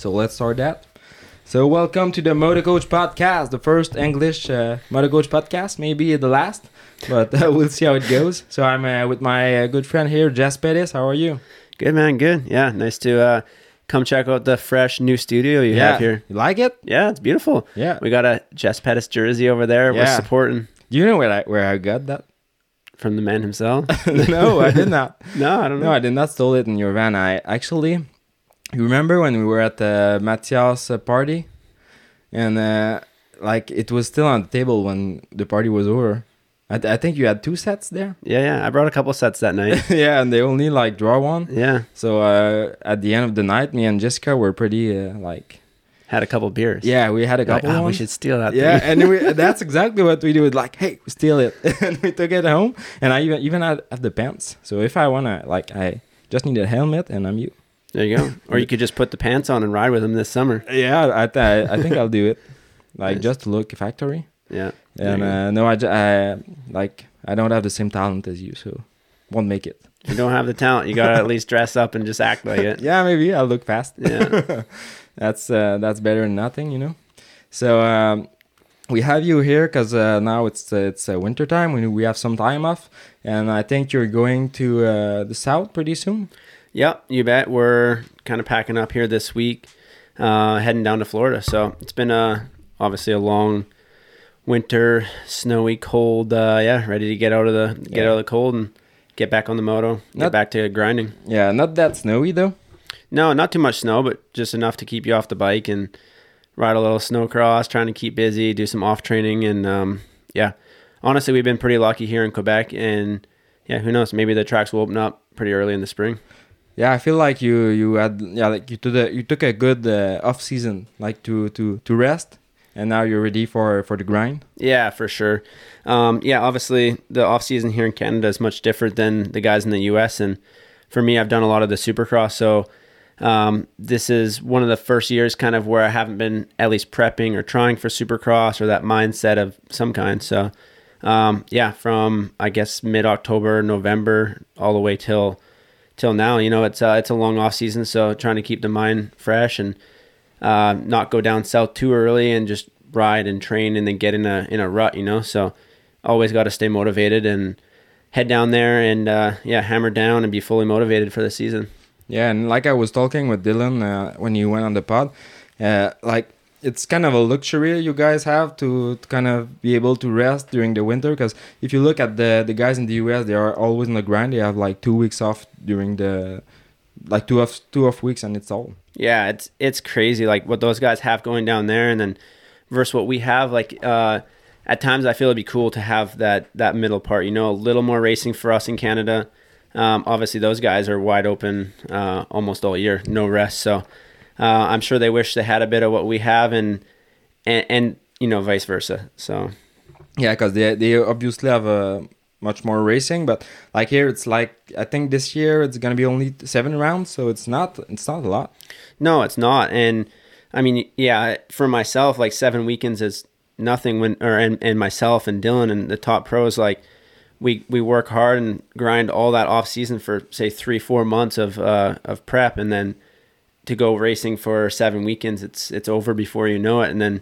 So let's start that. So welcome to the Motor Coach Podcast, the first English uh, Motor Coach podcast, maybe the last, but uh, we'll see how it goes. So I'm uh, with my uh, good friend here, Jess Pettis. How are you? Good man, good. Yeah, nice to uh, come check out the fresh new studio you yeah, have here. You like it? Yeah, it's beautiful. Yeah. We got a Jess Pettis jersey over there. We're Yeah. supporting Do you know where I where I got that? from the man himself. no, I did not. no, I don't know. No, I did not stole it in your van. I actually, you remember when we were at the Matthias uh, party, and uh, like it was still on the table when the party was over. I, th- I think you had two sets there. Yeah, yeah. I brought a couple sets that night. yeah, and they only like draw one. yeah, So uh, at the end of the night, me and Jessica were pretty uh, like, had a couple beers. yeah, we had a Like, couple. oh, we should steal that. Yeah, and we, that's exactly what we do. Like, hey, we steal it, and we took it home. And I even even had, have the pants. So if I wanna, like, I just need a helmet, and I'm you. There you go. Or you could just put the pants on and ride with him this summer. Yeah, I th- I think I'll do it. Like Nice. just to look factory. Yeah. And uh, no, I, like I don't have the same talent as you, so won't make it. you don't have the talent, you gotta at least dress up and just act like it. Yeah, maybe I'll look fast. Yeah. that's uh, that's better than nothing, you know. So um, we have you here because uh, now it's uh, it's uh, winter time. We we have some time off, and I think you're going to uh, the south pretty soon. Yep, you bet. We're kind of packing up here this week, uh, heading down to Florida. So it's been a obviously a long winter, snowy, cold. Uh, yeah, ready to get out of the get Yeah. out of the cold and get back on the moto, get Not- back to grinding. Yeah, not that snowy though. No, not too much snow, but just enough to keep you off the bike and ride a little snow cross, trying to keep busy, do some off training, and um, yeah. Honestly, we've been pretty lucky here in Quebec, and yeah, who knows? Maybe the tracks will open up pretty early in the spring. Yeah, I feel like you you had yeah like you took a you took a good uh, off season like to to to rest, and now you're ready for for the grind. Yeah, for sure. Um, yeah, obviously the off season here in Canada is much different than the guys in the U.S. And for me, I've done a lot of the Supercross, so um, this is one of the first years kind of where I haven't been at least prepping or trying for Supercross or that mindset of some kind. So um, yeah, from I guess mid October, November, all the way till till now, you know, it's uh, it's a long off season, so trying to keep the mind fresh and uh, not go down south too early and just ride and train and then get in a in a rut, you know. So always got to stay motivated and head down there and uh, yeah, hammer down and be fully motivated for the season. Yeah, and like I was talking with Dylan uh, when you went on the pod, uh, like it's kind of a luxury you guys have to, to kind of be able to rest during the winter. Because if you look at the the guys in the US, they are always on the grind. They have like two weeks off during the like two off two off weeks, and it's all. Yeah, it's it's crazy like what those guys have going down there and then versus what we have like uh at times I feel it'd be cool to have that that middle part, you know, a little more racing for us in Canada. Um, obviously those guys are wide open uh, almost all year, no rest. So uh, I'm sure they wish they had a bit of what we have and and, and you know vice versa. So Yeah, because they they obviously have a much more racing, but like here it's like I think this year it's gonna be only seven rounds, so it's not it's not a lot. No, it's not. And I mean, yeah, for myself, like seven weekends is nothing when, or, and, and myself and Dylan and the top pros, like we, we work hard and grind all that off season for say three, four months of, uh, of prep. And then to go racing for seven weekends, it's, it's over before you know it. And then,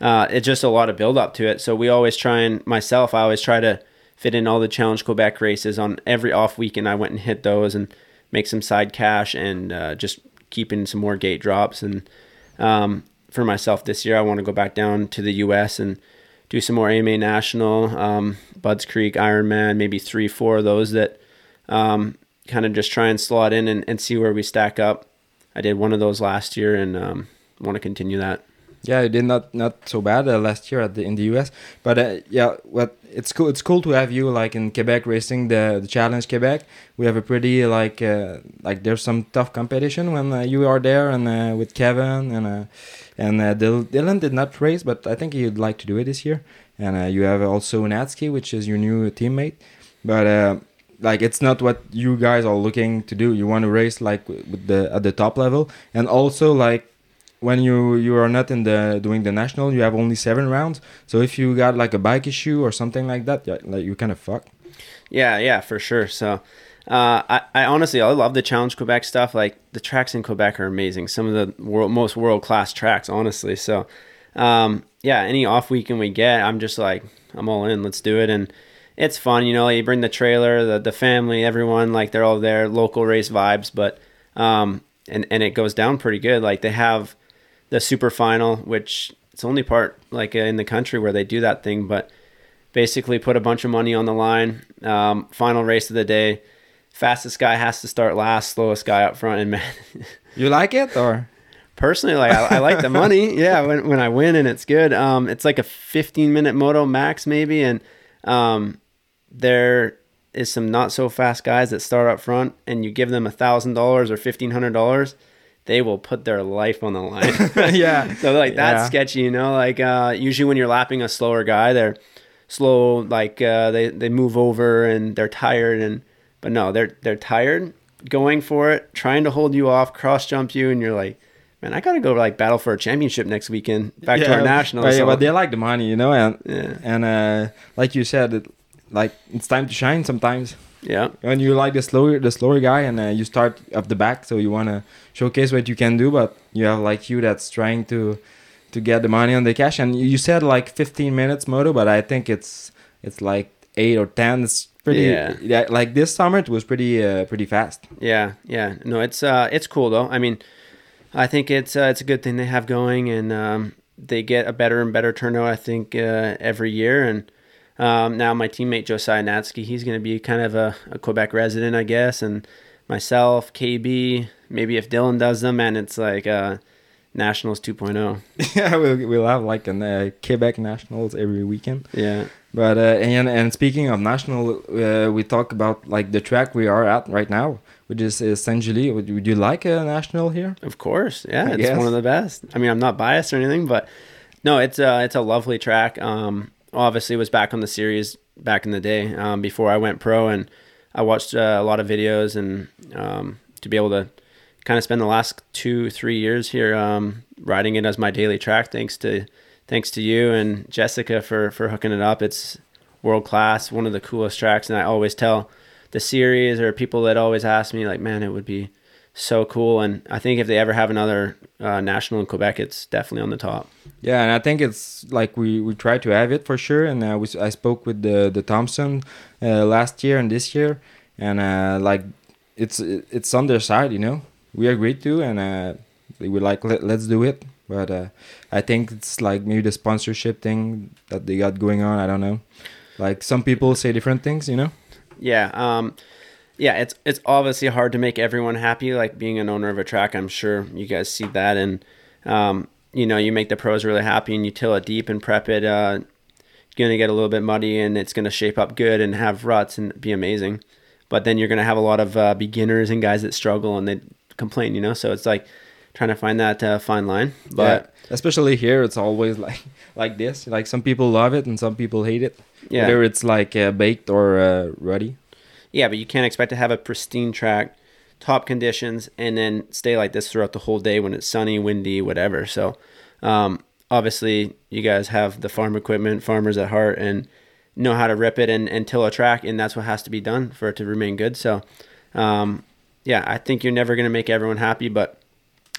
uh, it's just a lot of build up to it. So we always try and myself, I always try to fit in all the Challenge Quebec races on every off weekend. I went and hit those and make some side cash and uh, just keeping some more gate drops. And um, for myself this year, I want to go back down to the U.S. and do some more AMA National, um, Buds Creek, Ironman, maybe three, four of those that um, kind of just try and slot in and, and see where we stack up. I did one of those last year and um, want to continue that. Yeah, it did not not so bad uh, last year at the in the US, but uh, yeah, what it's cool it's cool to have you like in Quebec racing the, the Challenge Quebec. We have a pretty like uh, like there's some tough competition when uh, you are there and uh, with Kevin and uh, and Dylan, did not race, but I think he'd like to do it this year. And you have also Natzke, which is your new teammate, but. Like it's not what you guys are looking to do. You want to race like with the at the top level, and also like when you you are not in the doing the national, you have only seven rounds. So if you got like a bike issue or something like that, like you kind of fuck. Yeah, yeah, for sure. So, Uh, I, I honestly, I love the Challenge Quebec stuff. Like the tracks in Quebec are amazing. Some of the world, most world class tracks, honestly. So, um, yeah, any off weekend we get, I'm just like, I'm all in. Let's do it. And it's fun, you know. You bring the trailer, the the family, everyone, like they're all there. Local race vibes, but um, and and it goes down pretty good. Like they have the super final, which it's only part like in the country where they do that thing, but basically put a bunch of money on the line. Um, final race of the day fastest guy has to start last, slowest guy up front. And man, you like it or? Personally, like I, I like the money. Yeah, when, when I win and it's good. Um, it's like a 15 minute moto max maybe, and um, there is some not so fast guys that start up front, and you give them a thousand dollars or fifteen hundred dollars, they will put their life on the line. yeah. so like that's Yeah. sketchy, you know. Like uh, usually when you're lapping a slower guy, they're slow. Like uh, they they move over and they're tired, and but no, they're they're tired, going for it, trying to hold you off, cross jump you, and you're like, man, I gotta go like battle for a championship next weekend, back to our national. But, yeah, but they like the money, you know, and Yeah. and uh, like you said, like it's time to shine sometimes. yeah, When you like the slower the slower guy and uh, you start up the back, so you wanna showcase what you can do, but you have like you that's trying to to get the money on the cash. And you said like 15 minutes moto, but I think it's it's like eight or ten. It's pretty Yeah. Like this summer, it was pretty uh, pretty fast. Yeah, yeah. No, it's uh it's cool though. I mean, I think it's uh, it's a good thing they have going, and um, they get a better and better turnout. I think uh, every year, and um, now my teammate Josiah Natzke, he's going to be kind of a, a Quebec resident, I guess, and myself, KB, maybe if Dylan does them, and it's like uh, Nationals oh. 2.0. yeah, we'll, we'll have like an uh, Quebec nationals every weekend. Yeah, But uh, and and speaking of national, uh, we talk about like the track we are at right now, which is uh, Saint Julie. Would, would you like a national here? Of course, yeah, I it's guess. one of the best. I mean, I'm not biased or anything, but no, it's uh, it's a lovely track. Um, obviously, was back on the series back in the day um, before I went pro, and I watched uh, a lot of videos, and um, to be able to kind of spend the last two three years here um, riding it as my daily track, thanks to thanks to you and Jessica for for hooking it up. It's world class, one of the coolest tracks, and I always tell the series or people that always ask me like, man, it would be so cool. And I think if they ever have another uh, national in Quebec, it's definitely on the top. Yeah, and I think it's like we we try to have it for sure. And uh, we, s- I spoke with the the Thompson uh, last year and this year, and uh, like it's it's on their side, you know. We agreed to, and uh, they were like, Let, let's do it. But uh, I think it's like maybe the sponsorship thing that they got going on. I don't know. Like some people say different things, you know. Yeah, um, yeah, it's it's obviously hard to make everyone happy. Like being an owner of a track, I'm sure you guys see that, and um, you know, you make the pros really happy, and you till it deep and prep it. Uh, you're gonna get a little bit muddy, and it's gonna shape up good and have ruts and be amazing. But then you're gonna have a lot of uh, beginners and guys that struggle and they complain. You know, so it's like trying to find that uh, fine line. But yeah. especially here, it's always like like this. Like some people love it and some people hate it. Yeah. Whether it's like uh, baked or uh, ruddy. Yeah, but you can't expect to have a pristine track, top conditions, and then stay like this throughout the whole day when it's sunny, windy, whatever. So, um, obviously, you guys have the farm equipment, farmers at heart, and know how to rip it and, and till a track, and that's what has to be done for it to remain good. So, um, yeah, I think you're never going to make everyone happy, but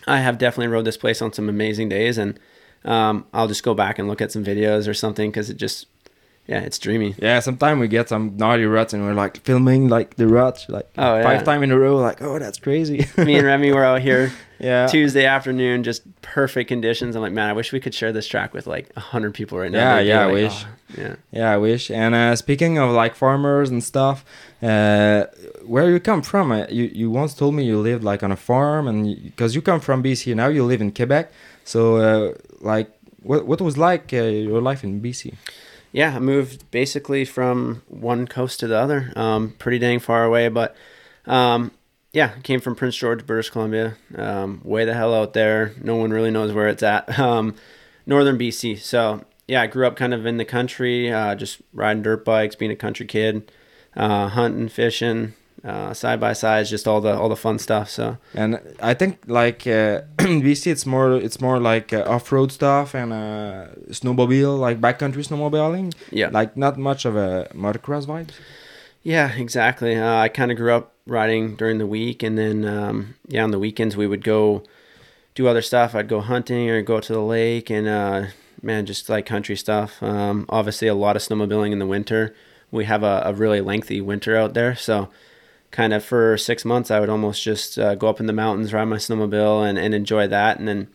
I have definitely rode this place on some amazing days, and um, I'll just go back and look at some videos or something because it just, yeah, it's dreamy. Yeah, sometimes we get some gnarly ruts and we're like filming like the ruts like Oh, yeah. five time in a row. Like, oh, that's crazy. Me and Remy were out here yeah, Tuesday afternoon, just perfect conditions. I'm like, man, I wish we could share this track with like hundred people right now. Yeah, They'd yeah, I wish. "Oh," yeah. yeah, I wish. And uh, speaking of like farmers and stuff, uh, where you come from? Uh, you you once told me you lived like on a farm, and because you, come from BC, now you live in Quebec. So uh, like, what what was like uh, your life in BC? Yeah, I moved basically from one coast to the other, um, pretty dang far away. But um, yeah, came from Prince George, British Columbia, um, way the hell out there. No one really knows where it's at. Um, northern BC. So yeah, I grew up kind of in the country, uh, just riding dirt bikes, being a country kid, uh, hunting, fishing, uh, side by sides, just all the all the fun stuff. So And I think like uh, BC, it's more it's more like uh, off road stuff and uh, snowmobile, like backcountry snowmobiling. yeah, Like not much of a motocross vibe. Yeah, exactly. Uh, I kind of grew up riding during the week, and then um, yeah, on the weekends we would go do other stuff. I'd go hunting or go to the lake, and uh, man, just like country stuff. Um, obviously, a lot of snowmobiling in the winter. We have a, a really lengthy winter out there, so kind of for six months, I would almost just uh, go up in the mountains, ride my snowmobile, and, and enjoy that. And then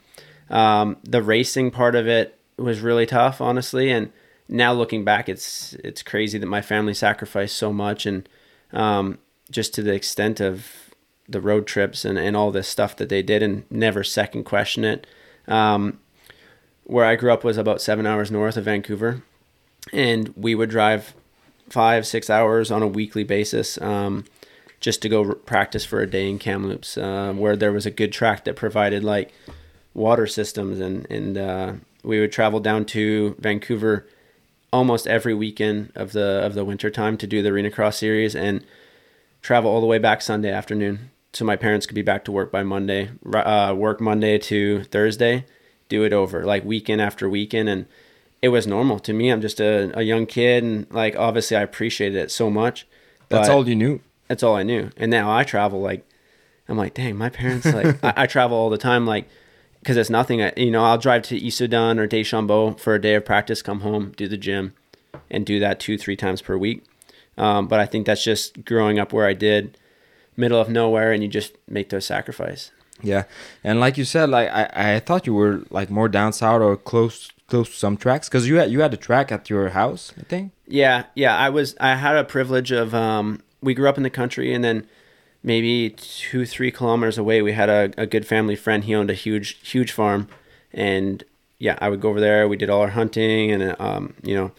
um, the racing part of it was really tough, honestly. And now looking back, it's it's crazy that my family sacrificed so much, and um, just to the extent of the road trips and, and all this stuff that they did, and never second question it. Um, where I grew up was about seven hours north of Vancouver, and we would drive five six hours on a weekly basis. Um, just to go practice for a day in Kamloops, uh, where there was a good track that provided like water systems, and and uh, we would travel down to Vancouver almost every weekend of the of the winter time to do the Arena Cross series, and travel all the way back Sunday afternoon, so my parents could be back to work by Monday. Uh, work Monday to Thursday, do it over like weekend after weekend, and it was normal to me. I'm just a, a young kid, and like obviously I appreciated it so much. That's all you knew. That's all I knew. And now I travel like, I'm like, dang, my parents like I, I, travel all the time like, because it's nothing. I, you know, I'll drive to Issoudun or Deschambault for a day of practice, come home, do the gym, and do that two three times per week. Um, but I think that's just growing up where I did, middle of nowhere, and you just make those sacrifice. Yeah, and like you said, like I, I thought you were like more down south or close close to some tracks because you had you had a track at your house, I think. Yeah, yeah, I was I had a privilege of um we grew up in the country and then maybe two three kilometers away we had a, a good family friend. He owned a huge huge farm. And yeah i would go over there. We did all our hunting and um, you know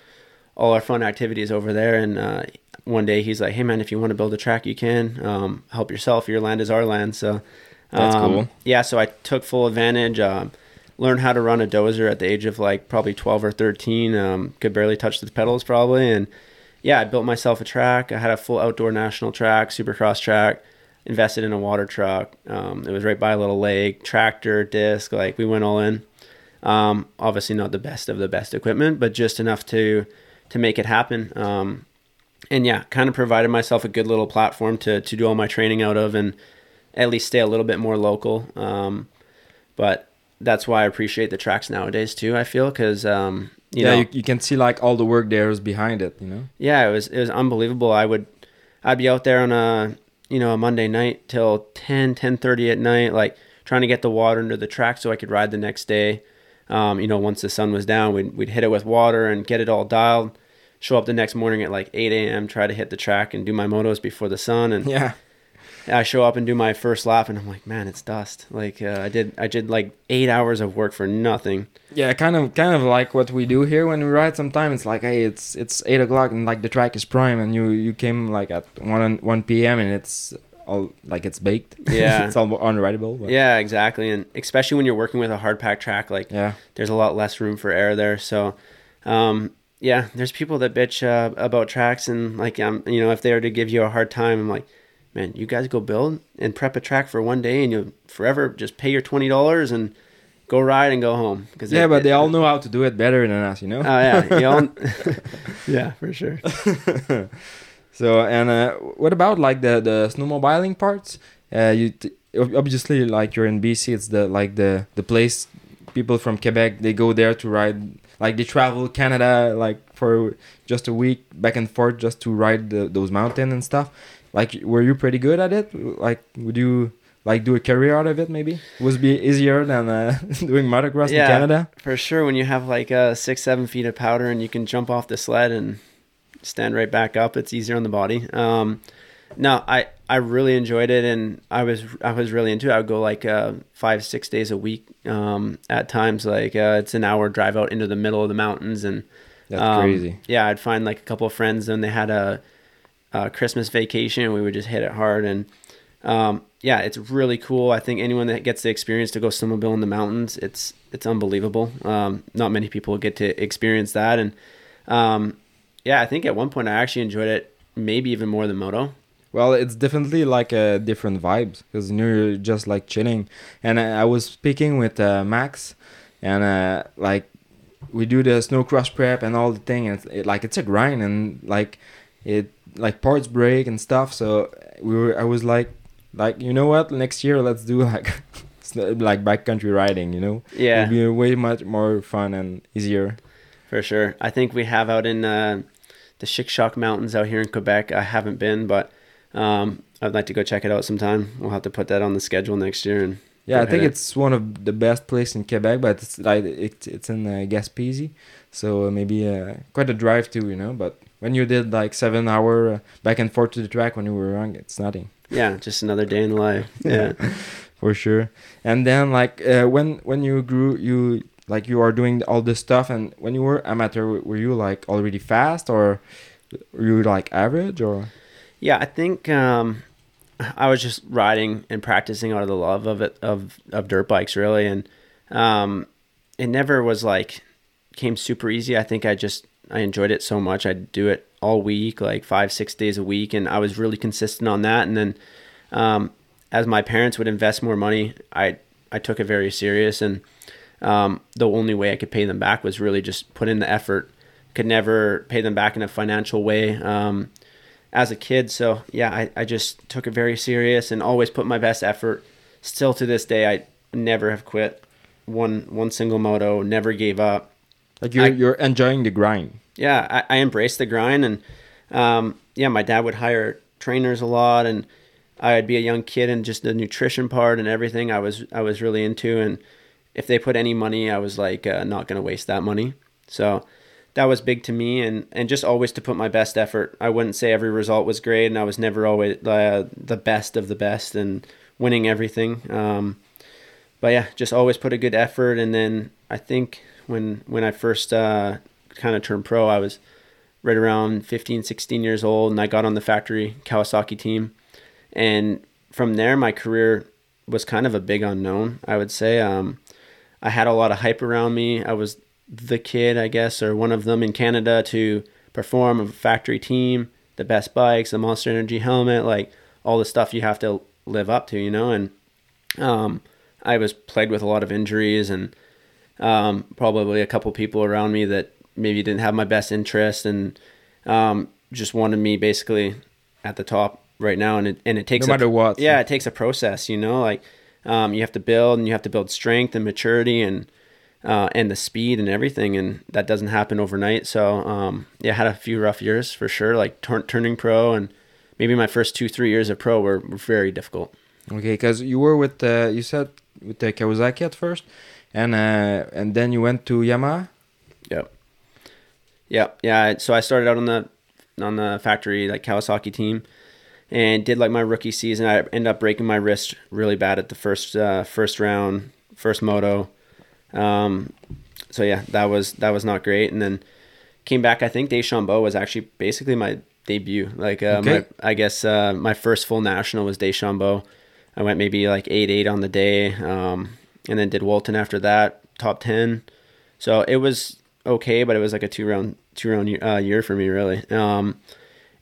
all our fun activities over there. And uh, one day he's like hey man if you want to build a track you can um, help yourself. Your land is our land. So that's um, cool. yeah so i took full advantage um, learned how to run a dozer at the age of like probably 12 or 13 um, could barely touch the pedals probably. And yeah, I built myself a track. I had a full outdoor national track, supercross track. Invested in a water truck. Um, it was right by a little lake. Tractor, disc, like we went all in. Um, obviously not the best of the best equipment, but just enough to to make it happen. Um, and yeah, kind of provided myself a good little platform to to do all my training out of, and at least stay a little bit more local. Um, but that's why I appreciate the tracks nowadays too. I feel because um, you yeah, know, you, you can see like all the work there is behind it. You know. Yeah, it was it was unbelievable. I would, I'd be out there on a you know a Monday night till 10, 10.30 at night, like trying to get the water into the track so I could ride the next day. Um, you know, once the sun was down, we'd we'd hit it with water and get it all dialed. Show up the next morning at like 8 a.m. Try to hit the track and do my motos before the sun. And yeah, I show up and do my first lap, and I'm like, man, it's dust. Like uh, I did, I did like eight hours of work for nothing. Yeah, kind of, kind of like what we do here when we ride. Sometimes it's like, hey, it's it's eight o'clock, and like the track is prime, and you you came like at one one p.m. and it's all like it's baked. Yeah, it's all unrideable. But. Yeah, exactly, and especially when you're working with a hard pack track, like yeah, there's a lot less room for air there. So, um, yeah, there's people that bitch uh, about tracks, and like um, you know, if they were to give you a hard time, I'm like man, you guys go build and prep a track for one day, and you'll forever just pay your twenty dollars and go ride and go home. Because yeah, it, but it, they all know how to do it better than us, you know. Oh yeah, all, yeah, for sure. so and uh, what about like the the snowmobiling parts? Uh, you t- obviously like you're in BC, it's the like the the place people from Quebec they go there to ride. Like they travel Canada like for just a week back and forth just to ride the, those mountains and stuff like were you pretty good at it? Like would you like do a career out of it maybe? Was be easier than uh, doing motocross yeah, in canada? for sure when you have like uh, six seven feet of powder and you can jump off the sled and stand right back up it's easier on the body. Um, no i i really enjoyed it and i was i was really into it. I would go like uh, five six days a week um, at times like uh, it's an hour drive out into the middle of the mountains and that's um, crazy. yeah i'd find like a couple of friends and they had a uh, Christmas vacation. We would just hit it hard, and um, yeah, it's really cool. I think anyone that gets the experience to go snowmobile in the mountains, it's it's unbelievable. Um, not many people get to experience that, and um, yeah, I think at one point I actually enjoyed it, maybe even more than moto. Well, it's definitely like a different vibes because you're just like chilling. And I, was speaking with uh, Max, and uh, like we do the snow cross prep and all the thing, and it, like it's a grind, and like it like parts break and stuff. So we were. I was like, like you know what? Next year let's do like like backcountry riding. You know, Yeah, it'll be way much more fun and easier. for sure. I think we have out in uh, the Chic-Choc Mountains out here in Quebec. I haven't been, but um, I'd like to go check it out sometime. We'll have to put that on the schedule next year. And Yeah, I think it's one of the best places in Quebec, but it's like it, it's in uh, Gaspésie, so uh, maybe uh, quite a drive too, you know. But when you did like seven hour uh, back and forth to the track when you were young, it's nothing yeah, just another day in life. Yeah. for sure. And then like uh, when when you grew, you like you are doing all this stuff, and when you were amateur, were you like already fast or were you like average or? Yeah, I think um, I was just riding and practicing out of the love of it of of dirt bikes really, and um, it never was like came super easy. I think I just I enjoyed it so much. I'd do it all week, like five six days a week, and I was really consistent on that. And then um, as my parents would invest more money, I I took it very serious, and um, the only way I could pay them back was really just put in the effort. Could never pay them back in a financial way. Um, as a kid. So yeah, I, I just took it very serious and always put my best effort. Still to this day, I never have quit one one single moto. Never gave up. Like you're I- you're enjoying the grind. Yeah, I, I embraced the grind and um, yeah, my dad would hire trainers a lot and I'd be a young kid and just the nutrition part and everything I was I was really into and if they put any money, I was like uh, not gonna waste that money. So that was big to me and and just always to put my best effort. I wouldn't say every result was great and I was never always uh, the best of the best and winning everything. Um, but yeah, just always put a good effort. And then I think when when I first uh, kind of turned pro, I was right around 15, 16 years old, and I got on the factory Kawasaki team. And from there, my career was kind of a big unknown. I would say um, I had a lot of hype around me. I was the kid, I guess, or one of them in Canada to perform a factory team, the best bikes, the Monster Energy helmet, like all the stuff you have to live up to, you know. And um, I was plagued with a lot of injuries and um, probably a couple people around me that maybe didn't have my best interest and um, just wanted me basically at the top right now. And it, and it takes No a- matter what. yeah, it takes a process, you know, like um, you have to build and you have to build strength and maturity and uh, and the speed and everything, and that doesn't happen overnight. So um, yeah, I had a few rough years for sure, like turn turning pro and maybe my first two three years of pro were, were very difficult. Okay, because you were with uh, you said with the Kawasaki at first, and uh, and then you went to Yamaha. Yep. Yep. Yeah. So I started out on the on the factory like Kawasaki team, and did like my rookie season. I ended up breaking my wrist really bad at the first uh, first round, first moto. Um, so yeah, that was that was not great. And then came back. I think Deschambault was actually basically my debut. Like uh, Okay. my, I guess uh, my first full national was Deschambault. I went maybe like eight eight on the day, um, and then did Walton after that, top ten. So it was okay, but it was like a two round two round year, uh, year for me really. Um,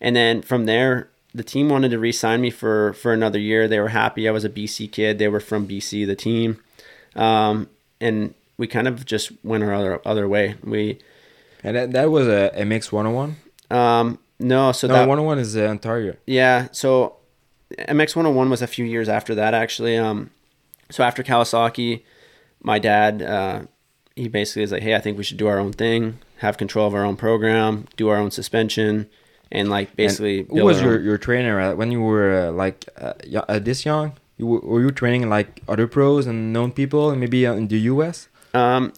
and then from there, the team wanted to re-sign me for for another year. They were happy. I was a BC kid. They were from BC, the team, um, and we kind of just went our other other way. We And that, that was a MX 101. um, no, so no, that 101 is uh, Ontario. Yeah, so MX 101 was a few years after that actually. Um, so after Kawasaki, my dad, uh, he basically is like, hey, I think we should do our own thing, have control of our own program, do our own suspension, and like basically. And who was your, own- your trainer at, when you were uh, like uh, uh, this young? You were, were you training like other pros and known people, and maybe uh, in the US? Um,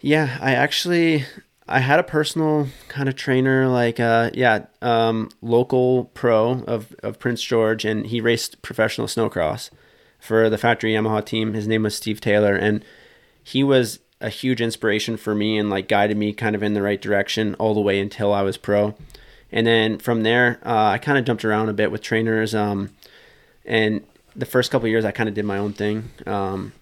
yeah, I actually I had a personal kind of trainer, like uh, yeah, um, local pro of of Prince George, and he raced professional snowcross for the factory Yamaha team. His name was Steve Taylor, and he was a huge inspiration for me and like guided me kind of in the right direction all the way until I was pro. And then from there, uh, I kind of jumped around a bit with trainers. Um, and the first couple years, I kind of did my own thing. Um,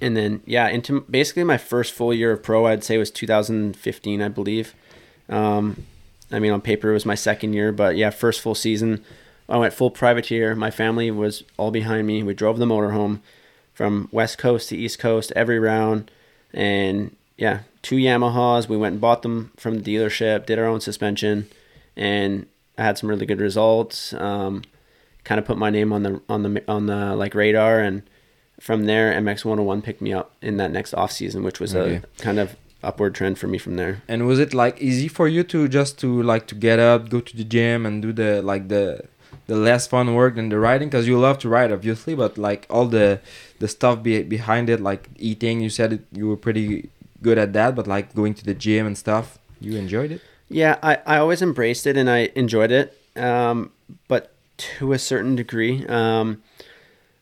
and then yeah, into basically my first full year of pro, I'd say was 2015, I believe. Um, I mean, on paper it was my second year, but yeah, first full season, I went full privateer. My family was all behind me. We drove the motorhome from west coast to east coast every round, and yeah, two Yamahas. We went and bought them from the dealership, did our own suspension, and I had some really good results. Um, kind of put my name on the on the on the like radar, and from there, MX 101 picked me up in that next off season, which was Okay. a kind of upward trend for me from there. And was it like easy for you to just to like to get up, go to the gym, and do the like the the less fun work than the writing Because you love to write obviously, but like all the the stuff be, behind it, like eating. You said it, you were pretty good at that, but like going to the gym and stuff, you enjoyed it. Yeah, I, I always embraced it and I enjoyed it, um, but to a certain degree. Um,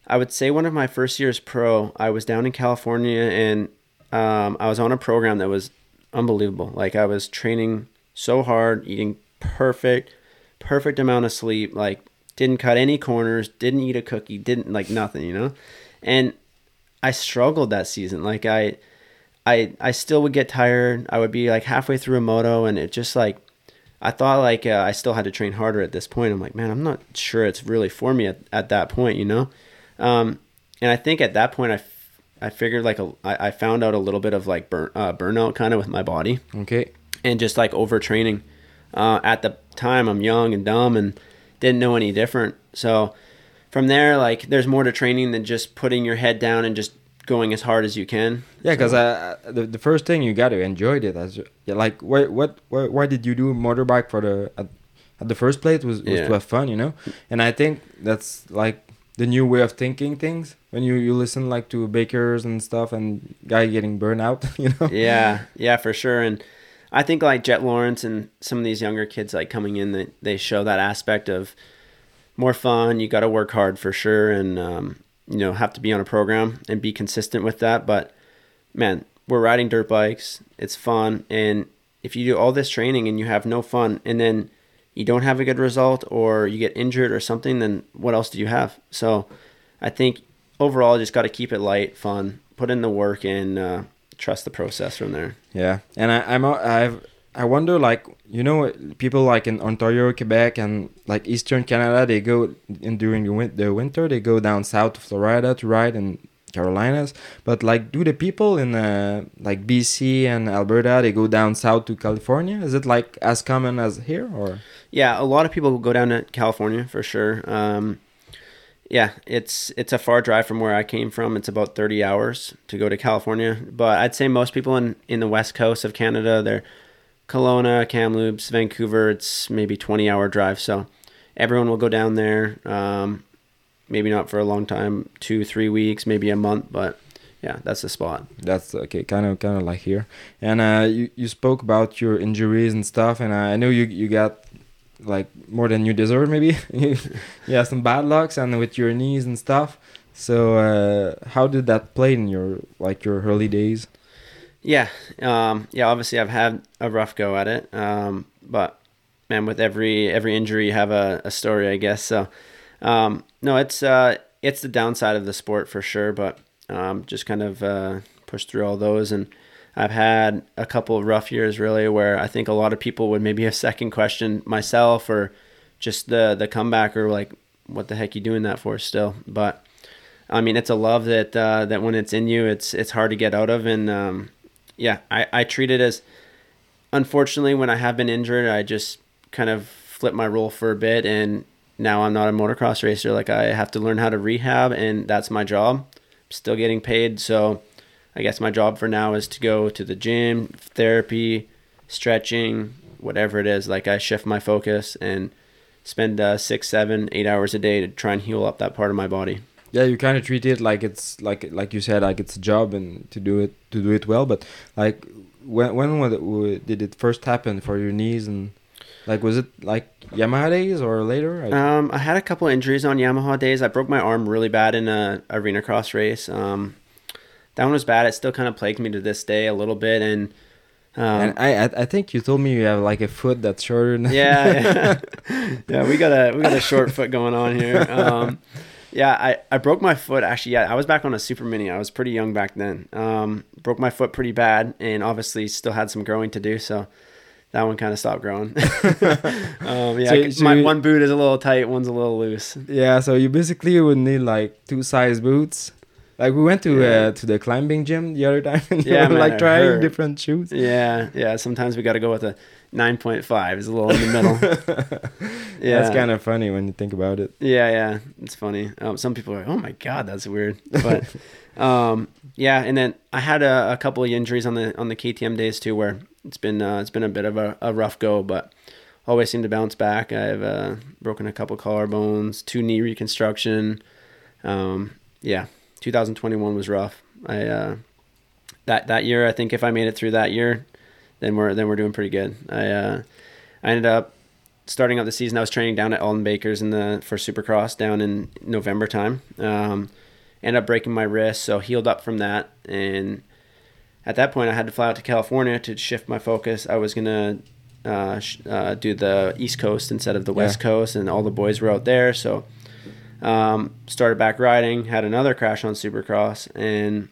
I would say one of my first years pro, I was down in California and um, I was on a program that was unbelievable. Like I was training so hard, eating perfect, perfect amount of sleep. Like didn't cut any corners, didn't eat a cookie, didn't like nothing, you know. And I struggled that season. Like I, I, I still would get tired. I would be like halfway through a moto, and it just like I thought like uh, I still had to train harder at this point. I'm like, man, I'm not sure it's really for me at, at that point, you know. Um, and I think at that point, I, f- I figured like a, I, I found out a little bit of like burn, uh, burnout kind of with my body Okay. and just like overtraining. Uh, at the time, I'm young and dumb and didn't know any different. So from there, like there's more to training than just putting your head down and just going as hard as you can. Yeah, because So- uh, the, the first thing you got to enjoy it as yeah, like why what why, why did you do motorbike for the at, at the first place was, was Yeah. to have fun, you know, and I think that's like the new way of thinking things when you you listen like to bakers and stuff and guy getting burnout, you know. yeah, yeah, for sure. And I think like Jet Lawrence and some of these younger kids like coming in, that they show that aspect of more fun. You got to work hard for sure, and um, you know have to be on a program and be consistent with that. But man, we're riding dirt bikes. It's fun, and if you do all this training and you have no fun, and then you don't have a good result, or you get injured or something, then what else do you have? So, I think overall, just got to keep it light, fun, put in the work, and uh, trust the process from there. Yeah, and I, I'm I've I wonder like you know people like in Ontario, Quebec, and like Eastern Canada, they go in during the, win- the winter they go down south to Florida to ride in Carolinas. But like, do the people in uh, like BC and Alberta they go down south to California? Is it like as common as here or? Yeah, a lot of people go down to California for sure. Um, yeah, it's it's a far drive from where I came from. It's about thirty hours to go to California, but I'd say most people in in the west coast of Canada, they're Kelowna, Kamloops, Vancouver. It's maybe twenty hour drive, so everyone will go down there. Um, maybe not for a long time, two three weeks, maybe a month, but yeah, that's the spot. That's okay, kind of kind of like here. And uh, you you spoke about your injuries and stuff, and I know you you got like more than you deserve. Maybe you have some bad lucks and with your knees and stuff. So uh, how did that play in your like your early days? Yeah, um, yeah. Obviously, I've had a rough go at it, um, but man, with every every injury, you have a, a story, I guess. So, um, no, it's uh, it's the downside of the sport for sure, but um, just kind of uh, push through all those. And I've had a couple of rough years, really, where I think a lot of people would maybe have second question myself or just the the comeback or like, what the heck you doing that for still? But I mean, it's a love that uh, that when it's in you, it's it's hard to get out of, and um, yeah, I, I treat it as unfortunately when I have been injured, I just kind of flip my role for a bit and now I'm not a motocross racer. Like I have to learn how to rehab and that's my job. I'm still getting paid. So I guess my job for now is to go to the gym, therapy, stretching, whatever it is. Like I shift my focus and spend uh, six, seven, eight hours a day to try and heal up that part of my body. Yeah, you kind of treat it like it's like like you said, like it's a job and to do it to do it well. But like when when was it, did it first happen for your knees and like was it like Yamaha days or later? I, Um, I had a couple injuries on Yamaha days. I broke my arm really bad in a arena cross race. Um, that one was bad. It still kind of plagued me to this day a little bit. And, um, and I I- think you told me you have like a foot that's shorter. Than yeah, yeah, yeah, we got a we got a short foot going on here. Um, yeah, I, I broke my foot actually. Yeah, I was back on a super mini. I was pretty young back then. Um, broke my foot pretty bad, and obviously still had some growing to do. So that one kind of stopped growing. um, yeah, So- so my you- one boot is a little tight, one's a little loose. Yeah, so you basically would need like two size boots Like we went to Yeah. uh, to the climbing gym the other time, and Yeah, man, like trying heard. different shoes. Yeah, yeah. Sometimes we got to go with a 9.5. It's a little in the middle. yeah, That's kind of funny when you think about it. Yeah, yeah, it's funny. Um, some people are like, "Oh my god, that's weird," but um, yeah. And then I had a, a couple of injuries on the on the KTM days too, where it's been uh, it's been a bit of a, a rough go, but always seem to bounce back. I've uh, broken a couple collarbones, two knee reconstruction. Um, yeah, 2021 was rough. I uh, that that year, I think if I made it through that year, then we're then we're doing pretty good. I uh, I ended up starting up the season, I was training down at Aldon Baker's in the for Supercross down in November time. Um, ended up breaking my wrist, so healed up from that. And at that point, I had to fly out to California to shift my focus. I was gonna uh, uh, do the East Coast instead of the West Yeah. Coast, and all the boys were out there. So um, started back riding, had another crash on Supercross, and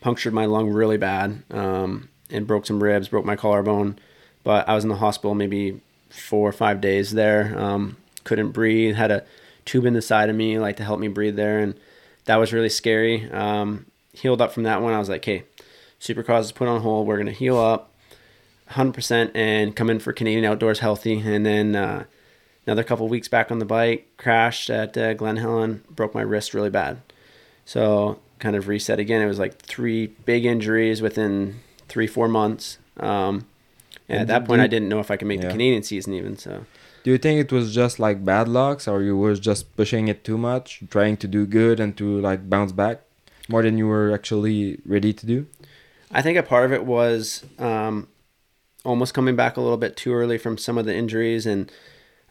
punctured my lung really bad, um, and broke some ribs, broke my collarbone. But I was in the hospital maybe four or five days there. Um, couldn't breathe. Had a tube in the side of me, like to help me breathe there, and that was really scary. Um, healed up from that one. I was like, hey, Supercross is put on hold. We're gonna heal up, 100%, and come in for Canadian Outdoors healthy. And then uh, another couple weeks back on the bike, crashed at uh, Glen Helen, broke my wrist really bad. So kind of reset again. It was like three big injuries within three four months. Um, and at that point, you- I didn't know if I could make the Canadian season even. So Do you think it was just like bad lucks, or you was just pushing it too much, trying to do good and to like bounce back more than you were actually ready to do? I think a part of it was um, almost coming back a little bit too early from some of the injuries, and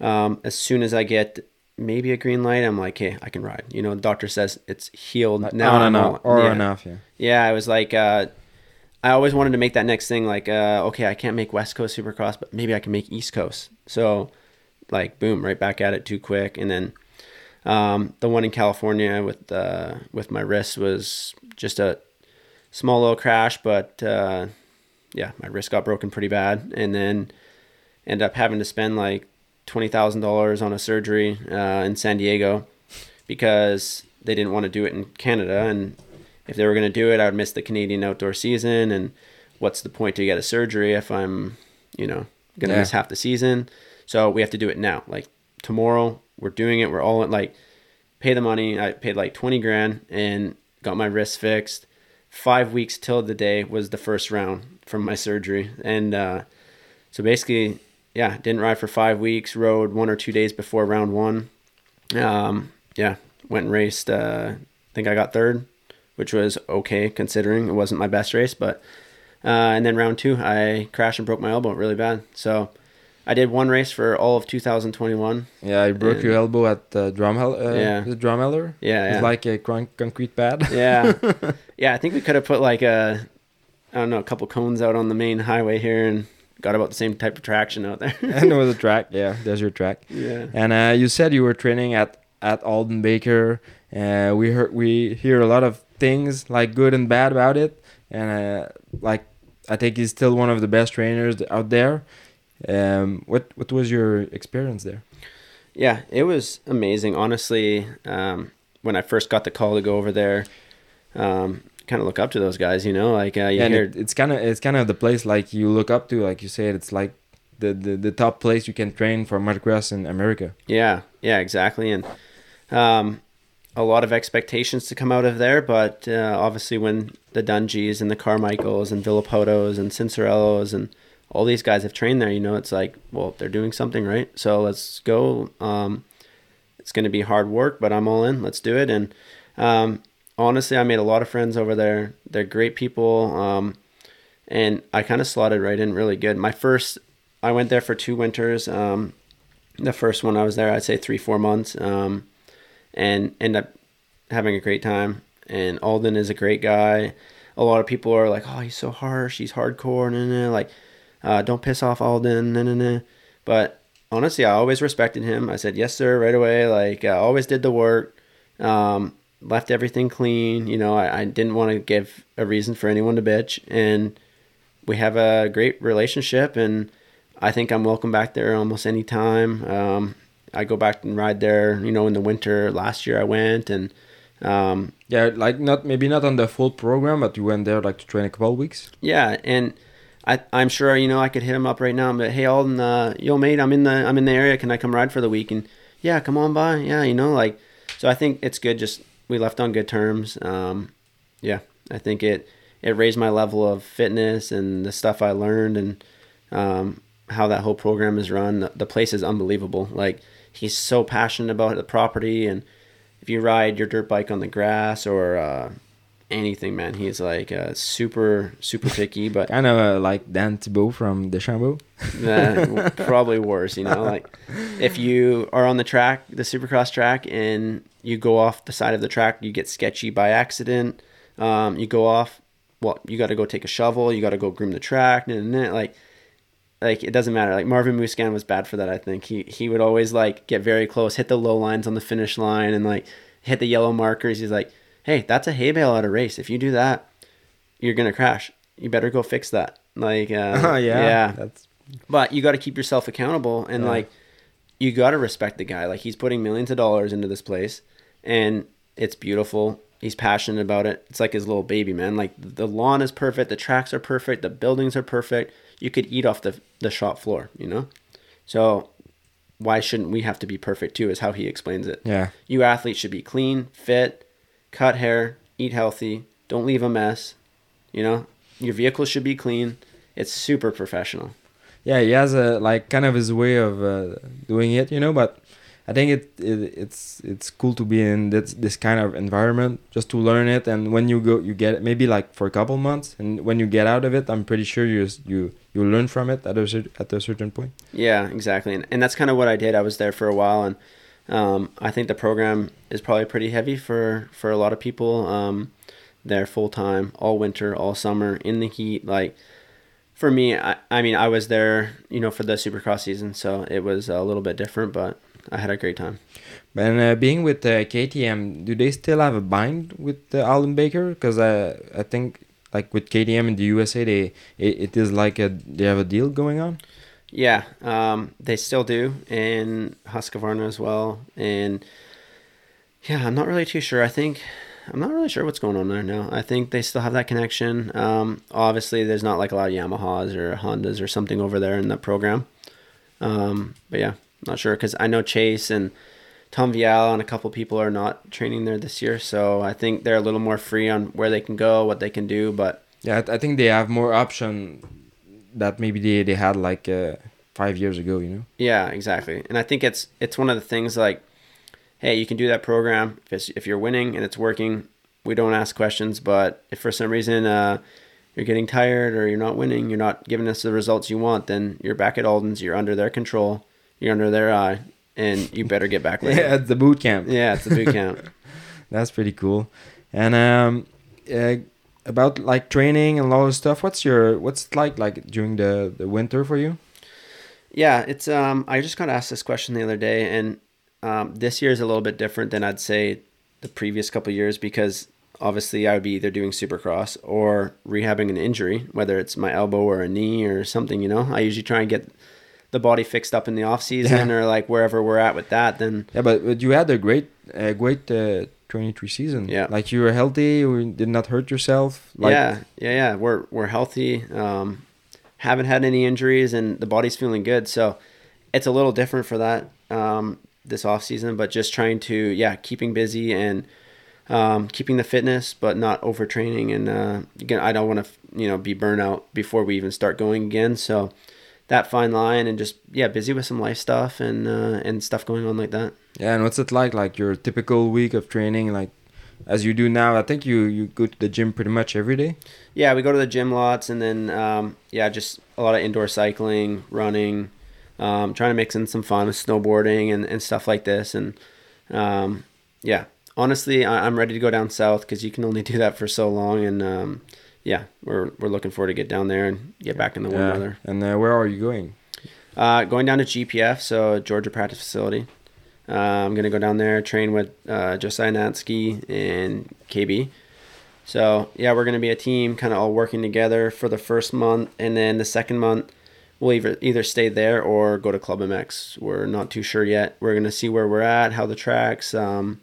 um, as soon as I get maybe a green light, I'm like, hey, I can ride. You know, the doctor says it's healed now. on I'm and off, or yeah. enough, yeah. Yeah, I was like, uh, I always wanted to make that next thing. Like, uh, okay, I can't make West Coast Supercross, but maybe I can make East Coast. So, like, boom, right back at it too quick. And then um, the one in California with uh, with my wrist was just a small little crash, but uh, yeah, my wrist got broken pretty bad, and then ended up having to spend like twenty thousand dollars on a surgery uh, in San Diego because they didn't want to do it in Canada, and if they were going to do it, I would miss the Canadian outdoor season. And what's the point to get a surgery if I'm, you know, going to Yeah. miss half the season? So we have to do it now. Like tomorrow, we're doing it. We're all in, like, pay the money. I paid like 20 grand and got my wrist fixed. Five weeks till the day was the first round from my surgery. And uh, so basically, yeah, didn't ride for five weeks, rode one or two days before round one. Um, yeah, went and raced. Uh, I think I got third, which was okay considering it wasn't my best race. But uh, and then round two, I crashed and broke my elbow really bad. So I did one race for all of 2021. Yeah, you broke And- your elbow at uh, Drumhell. Uh, Yeah. is it Drumheller? Yeah, yeah. It's like a con- concrete pad. Yeah, yeah. I think we could have put like a, I don't know, a couple cones out on the main highway here and got about the same type of traction out there. and it was a track. Yeah, there's your track. yeah. And uh, you said you were training at at Aldon Baker. Uh, we heard we hear a lot of things like good and bad about it, and uh, like I think he's still one of the best trainers out there. Um, what what was your experience there? Yeah, it was amazing. Honestly, um, when I first got the call to go over there, um, kind of look up to those guys. You know, like uh, you and hear, it, it's kind of it's kind of the place like you look up to, like you said, it's like the, the the top place you can train for motocross in America. yeah, yeah, exactly, and um, a lot of expectations to come out of there. But uh, obviously, when the Dungeys and the Carmichaels and Villopotos and Cincerellos and all these guys have trained there, you know, it's like, well, they're doing something right. So let's go. Um, it's going to be hard work, but I'm all in. Let's do it. And um, honestly, I made a lot of friends over there. They're great people. Um, and I kind of slotted right in really good. My first, I went there for two winters. Um, the first one I was there, I'd say three, four months, um, and end up having a great time. And Aldon is a great guy. A lot of people are like, "Oh, he's so harsh. He's hardcore." Nah, nah. Like, uh, don't piss off Aldon. Nah, nah, nah. But honestly, I always respected him. I said yes, sir, right away. Like, I always did the work. Um, left everything clean. You know, I, I didn't want to give a reason for anyone to bitch, and we have a great relationship. And I think I'm welcome back there almost any time. Um, I go back and ride there. You know, in the winter last year I went, and Um, Yeah, like not maybe not on the full program, but you went there like to train a couple of weeks. Yeah, and I I'm sure you know I could hit him up right now. But hey, Aldon, uh, yo mate, I'm in the I'm in the area. Can I come ride for the week? And yeah, come on by. Yeah, you know, like so. I think it's good. Just we left on good terms. Um, yeah, I think it it raised my level of fitness and the stuff I learned and um, how that whole program is run. The, the place is unbelievable. Like he's so passionate about the property and if you ride your dirt bike on the grass or uh, anything, man, he's like uh, super super picky. But Kind of uh, like Dan Thibault from Deschambault. uh, probably worse, you know. Like if you are on the track, the supercross track, and you go off the side of the track, you get sketchy by accident. Um, you go off. Well, you got to go take a shovel. You got to go groom the track. And nah, like, like it doesn't matter. Like Marvin Musquin was bad for that. I think he he would always like get very close, hit the low lines on the finish line, and like hit the yellow markers. He's like, hey, that's a hay bale at a race. If you do that, you're gonna crash. You better go fix that. Like, uh, yeah, yeah. That's But you got to keep yourself accountable and Yeah. like you got to respect the guy. Like he's putting millions of dollars into this place and it's beautiful. He's passionate about it. It's like his little baby, man. Like the lawn is perfect, the tracks are perfect, the buildings are perfect. You could eat off the the shop floor, you know? So why shouldn't we have to be perfect too is how he explains it. yeah. You athletes should be clean, fit, cut hair, eat healthy, don't leave a mess. You know, your vehicle should be clean. It's super professional. yeah he has a like kind of his way of uh, doing it you know but i think it, it it's it's cool to be in this this kind of environment just to learn it and when you go you get it maybe like for a couple months and when you get out of it i'm pretty sure you you you learn from it at a at a certain point Yeah, exactly. And, and that's kind of what I did. I was there for a while, and um, I think the program is probably pretty heavy for, for a lot of people. Um, there full time, all winter, all summer, in the heat. Like for me, I, I mean, I was there, you know, for the Supercross season, so it was a little bit different, but I had a great time. and uh, being with uh, KTM do they still have a bind with uh, Aldon Baker because uh, I think like with KTM in the USA they it, it is like a they have a deal going on Yeah, um, they still do, and Husqvarna as well. And yeah, I'm not really too sure. I think I'm not really sure what's going on there now. I think they still have that connection. Um, obviously, there's not like a lot of Yamahas or Hondas or something over there in that program. Um, but yeah, not sure because I know Chase and Tom Vialle and a couple people are not training there this year, so I think they're a little more free on where they can go, what they can do. But Yeah, I, I think they have more option that maybe they, they had like uh, five years ago. You know. Yeah, exactly. And I think it's it's one of the things like, hey, you can do that program if it's, if you're winning and it's working. We don't ask questions, but if for some reason uh, you're getting tired or you're not winning, you're not giving us the results you want, then you're back at Aldon's. You're under their control. You're under their eye, and you better get back later. Yeah, it's the boot camp. yeah, it's a boot camp. That's pretty cool. And um, uh, about like training and all this stuff. What's your what's it like like during the the winter for you? Yeah, it's um I just got asked this question the other day and um this year is a little bit different than I'd say the previous couple of years because obviously I would be either doing supercross or rehabbing an injury, whether it's my elbow or a knee or something, you know. I usually try and get the body fixed up in the off season Yeah. or like wherever we're at with that then Yeah, but, but you had a great a great uh, 23 season. Yeah. like you were healthy. You did not hurt yourself. Like, yeah, yeah, yeah. We're we're healthy. Um, haven't had any injuries, and the body's feeling good. So it's a little different for that um, this off season, but just trying to yeah, keeping busy and um, keeping the fitness, but not overtraining. And uh, again, I don't want to you know be burnout before we even start going again. So that fine line and just yeah, busy with some life stuff and uh, and stuff going on like that. Yeah, and what's it like? Like your typical week of training, like as you do now. I think you you go to the gym pretty much every day. Yeah, we go to the gym lots, and then um, yeah, just a lot of indoor cycling, running, um, trying to mix in some fun with snowboarding and, and stuff like this. And um, yeah, honestly, I, I'm ready to go down south because you can only do that for so long. And um, yeah, we're we're looking forward to get down there and get back in the warm Yeah. weather. And uh, where are you going? Uh, going down to GPF, so Georgia Practice Facility. Uh, I'm gonna go down there, train with uh, Josiah Natzke and KB. So yeah, we're gonna be a team, kind of all working together for the first month, and then the second month we'll either either stay there or go to Club MX. We're not too sure yet. We're gonna see where we're at, how the tracks. Um,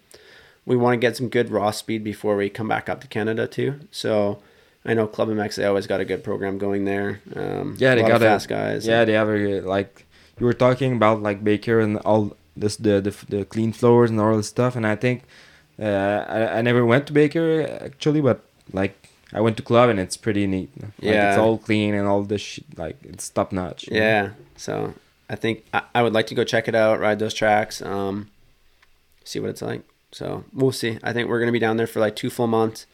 we want to get some good raw speed before we come back up to Canada too. So I know Club MX they always got a good program going there. Um, Yeah, they a got a- fast guys. Yeah, they have a, like you were talking about like Baker and all this the the, the clean floors and all this stuff, and I think uh, I I never went to Baker actually, but like I went to club and it's pretty neat. Like, Yeah. it's all clean and all this shit, like it's top notch. you know? Yeah. So I think I, I would like to go check it out, ride those tracks, um, see what it's like. So we'll see. I think we're gonna be down there for like two full months,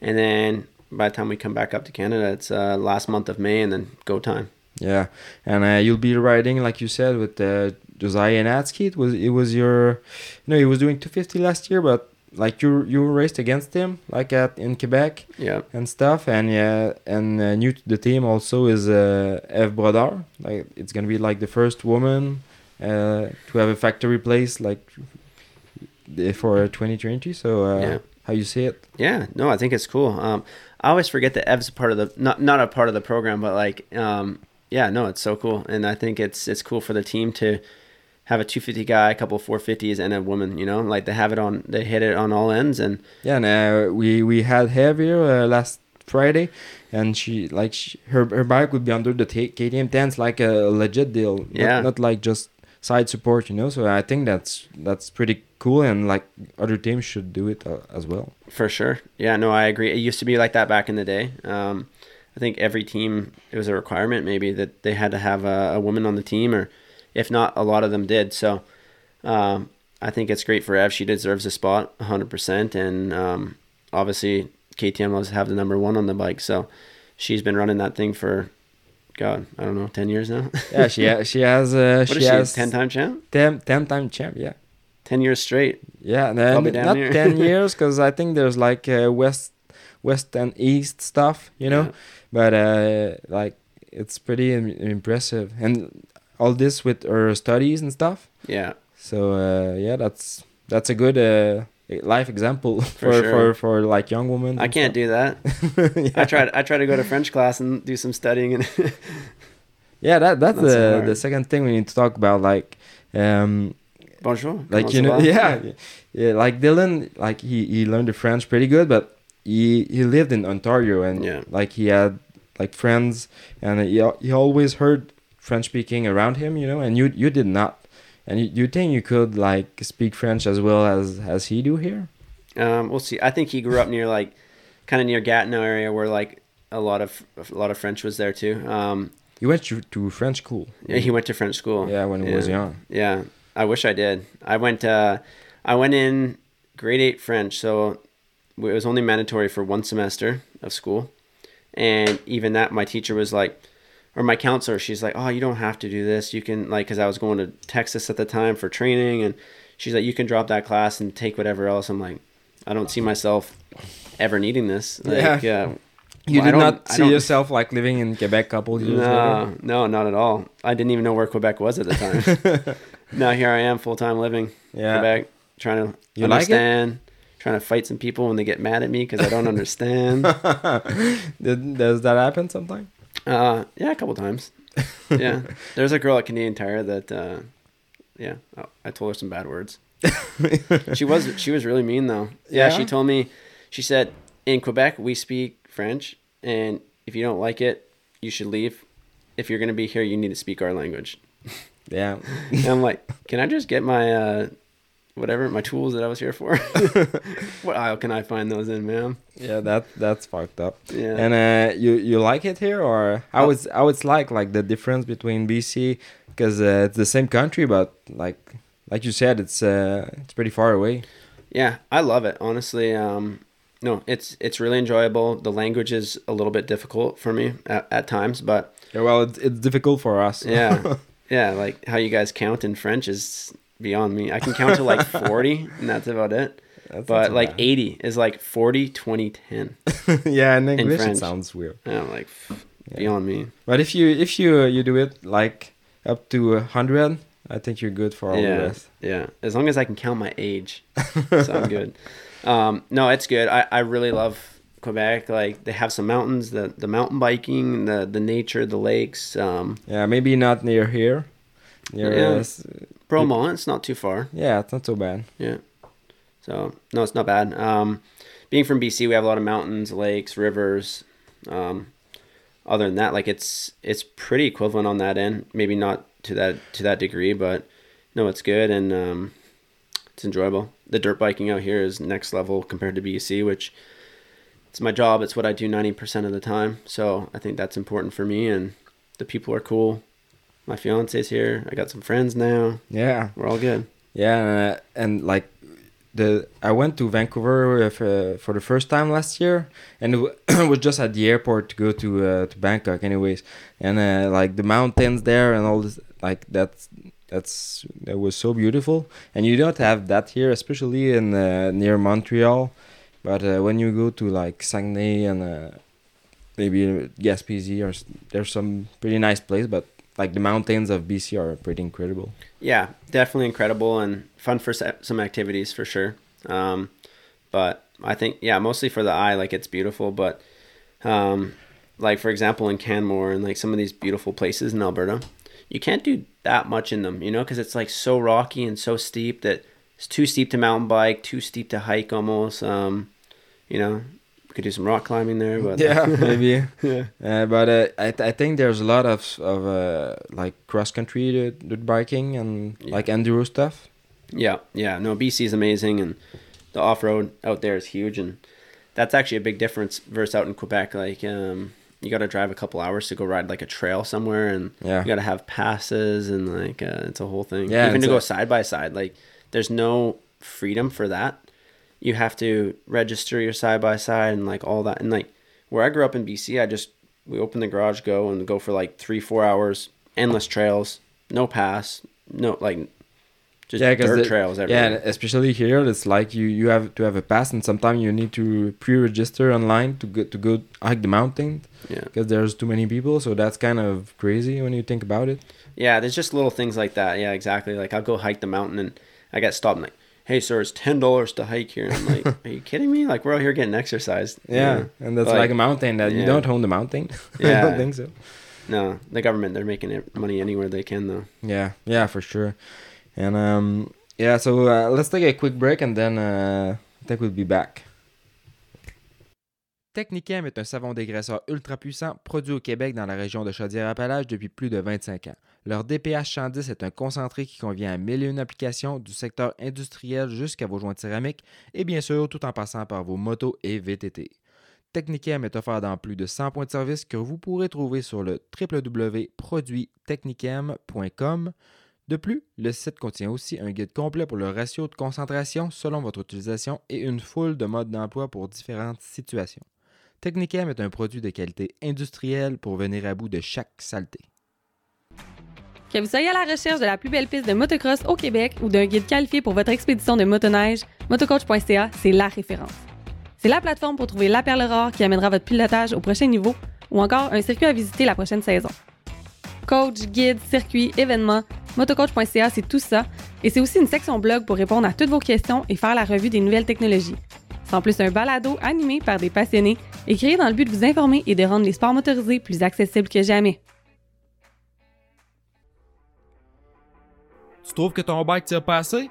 and then by the time we come back up to Canada, it's uh, last month of May, and then go time. Yeah, and uh, you'll be riding like you said with uh, Josiah Natzke. It was it was your, you know, he was doing 250 last year, but like you you raced against him like at in Quebec Yeah. and stuff, and yeah, and uh, new to the team also is uh, Eve Brodeur. Like it's gonna be like the first woman uh, to have a factory place like for 2020. So uh, Yeah. how you see it? Yeah, no, I think it's cool. Um, I always forget that Ev's a part of the not not a part of the program, but like, um, yeah, no, it's so cool, and I think it's it's cool for the team to have a 250 guy, a couple 450s, and a woman. You know, like they have it on, they hit it on all ends, and Yeah, and uh, we we had here uh, last Friday, and she like she, her her bike would be under the t- KTM tents like a legit deal. Not- Yeah. not, like just side support, you know. So I think that's that's pretty cool, and like other teams should do it uh, as well. for sure, yeah, no, I agree. It used to be like that back in the day. Um, I think every team it was a requirement maybe that they had to have a, a woman on the team, or if not, a lot of them did. So. Um, I think it's great for Ev. She deserves a spot 100%. And um, obviously, KTM loves to have the number one on the bike. So she's been running that thing for, God, I don't know, 10 years now. Yeah, she she has uh, what she is she, has 10 time champ? 10, 10 time champ. Yeah, 10 years straight. yeah, then not here. ten years because I think there's like uh, west west and east stuff, you know. Yeah. But uh, like it's pretty Im- impressive, and all this with her studies and stuff. Yeah. So uh, yeah, that's that's a good uh, life example for for, sure. for, like young women. I can't do that. I tried I tried to go to French class and do some studying and Yeah, that that's so the the second thing we need to talk about. Like, um, bonjour. like you know, yeah, yeah. Like Dylan, like he he learned the French pretty good, but he he lived in Ontario and Yeah. like he had like friends and he he always heard French speaking around him, you know, and you you did not. And you, you think you could like speak French as well as as he do here? Um, we'll see. I think he grew up near like kind of near Gatineau area where like a lot of a lot of French was there too. Um, He went to, to French school. yeah, he went to French school. Yeah, when he was young. Yeah, I wish I did. I went. Uh, I went in grade eight French, so it was only mandatory for one semester of school, and even that, my teacher was like, or my counselor, she's like, "Oh, you don't have to do this. You can like, because I was going to Texas at the time for training, and she's like, you can drop that class and take whatever else." I'm like, I don't see myself ever needing this. Like, Yeah. uh, You well, did don't- see yourself like living in Quebec a couple years later. no, no, not at all. I didn't even know where Quebec was at the time. now here I am, full time living Yeah. Quebec, trying to You like understand, trying to fight some people when they get mad at me because I don't understand. Did, does that happen sometimes? uh, yeah, a couple times. Yeah, there's a girl at Canadian Tire that, uh, yeah, oh, I told her some bad words. she was she was really mean though. Yeah, she told me. She said in Quebec we speak French, and if you don't like it, you should leave. If you're gonna be here, you need to speak our language. Yeah. And I'm like, can I just get my uh, whatever my tools that I was here for? what aisle can I find those in, ma'am? Yeah, that that's fucked up. Yeah. And uh, you you like it here, or how Oh. it's how it's like like the difference between BC because uh, it's the same country, but like like you said, it's uh it's pretty far away. Yeah, I love it. Honestly, um, no, it's it's really enjoyable. The language is a little bit difficult for me at, at times, but Yeah, well, it's, it's difficult for us. yeah, yeah, like how you guys count in French is beyond me. I can count to like 40 and that's about it. That's But like bad. 80 is like 40, 20, 10. yeah, in English French. it sounds weird. I'm like, Yeah. beyond me. But if you if you uh, you do it like up to a hundred, I think you're good for all the yeah, rest. yeah. As long as I can count my age, so I'm good. Um, no, it's good. I, I really love Quebec. Like they have some mountains, the the mountain biking, the the nature, the lakes. Um, Yeah, maybe not near here. Near Yeah. us. Bromont, it's not too far. Yeah, it's not so bad. Yeah. So no, it's not bad. Um, being from BC, we have a lot of mountains, lakes, rivers. Um, other than that, like it's it's pretty equivalent on that end. Maybe not to that to that degree, but no, it's good and um, it's enjoyable. The dirt biking out here is next level compared to BC, which it's my job. It's what I do ninety percent of the time. So I think that's important for me, and the people are cool. My fiance's here. I got some friends now. Yeah, We're all good. yeah, uh, and like the I went to Vancouver uh, for, for the first time last year, and it wa- was just at the airport to go to uh, to Bangkok, anyways. And uh, like the mountains there and all this, like that's that's that was so beautiful. And you don't have that here, especially in uh, near Montreal. But uh, when you go to like Saguenay and uh, maybe Gaspésie, or there's some pretty nice place, but like the mountains of BC are pretty incredible. Yeah, definitely incredible and fun for some activities for sure. Um, but I think yeah, mostly for the eye, like it's beautiful. But um, like for example, in Canmore and like some of these beautiful places in Alberta, you can't do that much in them, you know, because it's like so rocky and so steep that it's too steep to mountain bike, too steep to hike almost. Um, you know, we could do some rock climbing there, but yeah, maybe. yeah, Uh, but uh, I, th- I think there's a lot of of uh, like cross country biking and Yeah. like enduro stuff. Yeah, yeah. No, BC is amazing, and the off road out there is huge, and that's actually a big difference versus out in Quebec. Like, um, you got to drive a couple hours to go ride like a trail somewhere, and Yeah. you got to have passes, and like uh, it's a whole thing. Yeah, even to it's go side by side, like there's no freedom for that. You have to register your side by side and like all that, and like where I grew up in BC, I just we open the garage, go and go for like three, four hours, endless trails, no pass, no like. Just Yeah, dirt the- trails Yeah, everywhere. and especially here, it's like you you have to have a pass, and sometimes you need to pre-register online to go to go hike the mountain Yeah. because there's too many people. So that's kind of crazy when you think about it. Yeah, there's just little things like that. Yeah, exactly. Like I'll go hike the mountain and I get stopped and like, hey sir, it's ten dollars to hike here. And I'm like, are you kidding me? Like we're out here getting exercise. Yeah, and that's Like- like, a mountain that you don't own the mountain. I Yeah. don't think so. No, the government they're making it money anywhere they can though. Yeah, yeah, for sure. And um, yeah, so uh, let's take a quick break and then uh, I think we'll be back. Technicam est un savon dégraisseur ultra puissant produit au Québec dans la région de Chaudière-Appalaches depuis plus de 25 ans. Leur DPH 110 est un concentré qui convient à mille et une applications du secteur industriel jusqu'à vos joints de céramique et bien sûr tout en passant par vos motos et VTT. Technicam est offert dans plus de 100 points de service que vous pourrez trouver sur le www.produittechnicam.com. De plus, le site contient aussi un guide complet pour le ratio de concentration selon votre utilisation et une foule de modes d'emploi pour différentes situations. Technicam est un produit de qualité industrielle pour venir à bout de chaque saleté. Que vous soyez à la recherche de la plus belle piste de motocross au Québec ou d'un guide qualifié pour votre expédition de motoneige, motocoach.ca, c'est la référence. C'est la plateforme pour trouver la perle rare qui amènera votre pilotage au prochain niveau ou encore un circuit à visiter la prochaine saison. Coach, guide, circuit, événements, motocoach.ca, c'est tout ça. Et c'est aussi une section blog pour répondre à toutes vos questions et faire la revue des nouvelles technologies. C'est en plus un balado animé par des passionnés et créé dans le but de vous informer et de rendre les sports motorisés plus accessibles que jamais. Tu trouves que ton bike tire pas assez?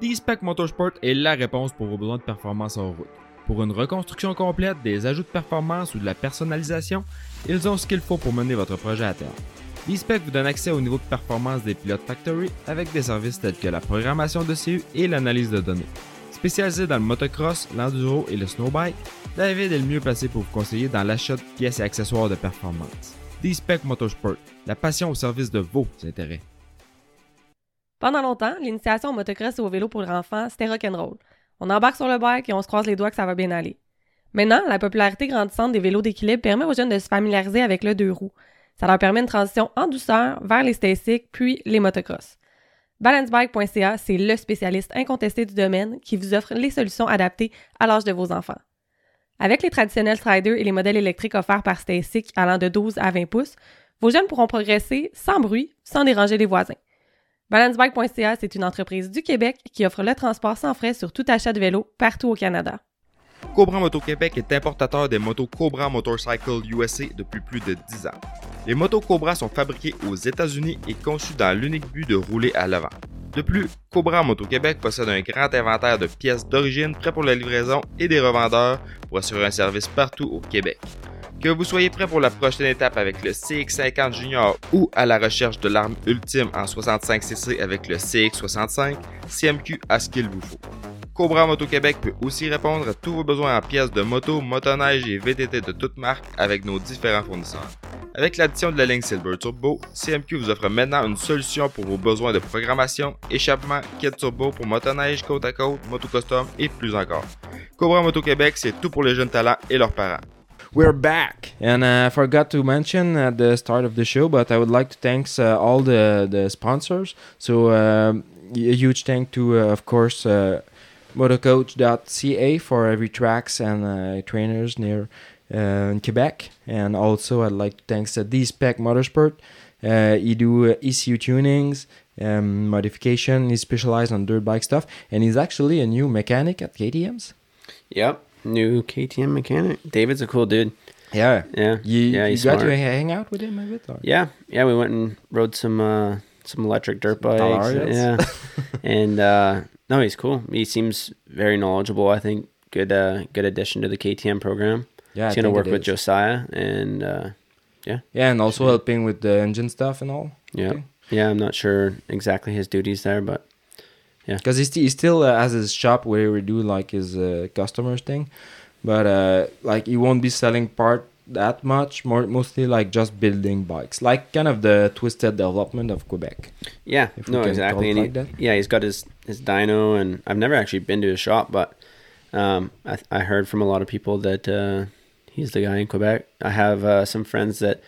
D-Spec Motorsport est la réponse pour vos besoins de performance en route. Pour une reconstruction complète, des ajouts de performance ou de la personnalisation, ils ont ce qu'il faut pour mener votre projet à terme. D-Spec vous donne accès au niveau de performance des pilotes Factory avec des services tels que la programmation de CU et l'analyse de données. Spécialisé dans le motocross, l'enduro et le snowbike, David est le mieux placé pour vous conseiller dans l'achat de pièces et accessoires de performance. D-Spec Motorsport, la passion au service de vos intérêts. Pendant longtemps, l'initiation au motocross et au vélo pour enfants, c'était rock'n'roll. On embarque sur le bike et on se croise les doigts que ça va bien aller. Maintenant, la popularité grandissante des vélos d'équilibre permet aux jeunes de se familiariser avec le deux roues. Ça leur permet une transition en douceur vers les stasics puis les motocross. Balancebike.ca, c'est le spécialiste incontesté du domaine qui vous offre les solutions adaptées à l'âge de vos enfants. Avec les traditionnels striders et les modèles électriques offerts par Stasic allant de 12 à 20 pouces, vos jeunes pourront progresser sans bruit, sans déranger les voisins. Balancebike.ca, c'est une entreprise du Québec qui offre le transport sans frais sur tout achat de vélo partout au Canada. Cobra Moto Québec est importateur des motos Cobra Motorcycle USA depuis plus de 10 ans. Les motos Cobra sont fabriquées aux États-Unis et conçues dans l'unique but de rouler à l'avant. De plus, Cobra Moto Québec possède un grand inventaire de pièces d'origine prêts pour la livraison et des revendeurs pour assurer un service partout au Québec. Que vous soyez prêt pour la prochaine étape avec le CX50 Junior ou à la recherche de l'arme ultime en 65cc avec le CX65, CMQ a ce qu'il vous faut. Cobra Moto Québec peut aussi répondre à tous vos besoins en pièces de moto, motoneige et VTT de toutes marques avec nos différents fournisseurs. Avec l'addition de la ligne Silver Turbo, CMQ vous offre maintenant une solution pour vos besoins de programmation, échappement, kit turbo pour motoneige, côte à côte, moto custom et plus encore. Cobra Moto Québec, c'est tout pour les jeunes talents et leurs parents. We're back, and uh, I forgot to mention at the start of the show, but I would like to thank uh, all the the sponsors. So um, a huge thank to, uh, of course, uh, motocoach.ca for every tracks and uh, trainers near uh, in Quebec, and also I'd like to thank uh, D-Spec Motorsport. Uh, he do uh, ECU tunings, um, modification. He's specialized on dirt bike stuff, and he's actually a new mechanic at KTM's. Yep. New KTM mechanic. David's a cool dude. Yeah, Yeah. you, yeah, you got smart. to hang out with him a bit. Or? Yeah, yeah, we went and rode some uh some electric dirt bikes. Talarias. Yeah. and uh no, he's cool. He seems very knowledgeable. I think good uh good addition to the KTM program. Yeah, he's gonna work with. Josiah and uh yeah. Yeah, and also helping with the engine stuff and all. yeah. Okay. Yeah, I'm not sure exactly his duties there, but Because he, st- he still uh, has his shop where he do like his uh, customers thing, but uh, like he won't be selling part that much. More mostly like just building bikes, like kind of the twisted development of Quebec. yeah, no, exactly. it he, yeah, he's got his his dyno, and I've never actually been to his shop, but um, I I heard from a lot of people that uh, he's the guy in Quebec. I have uh, some friends that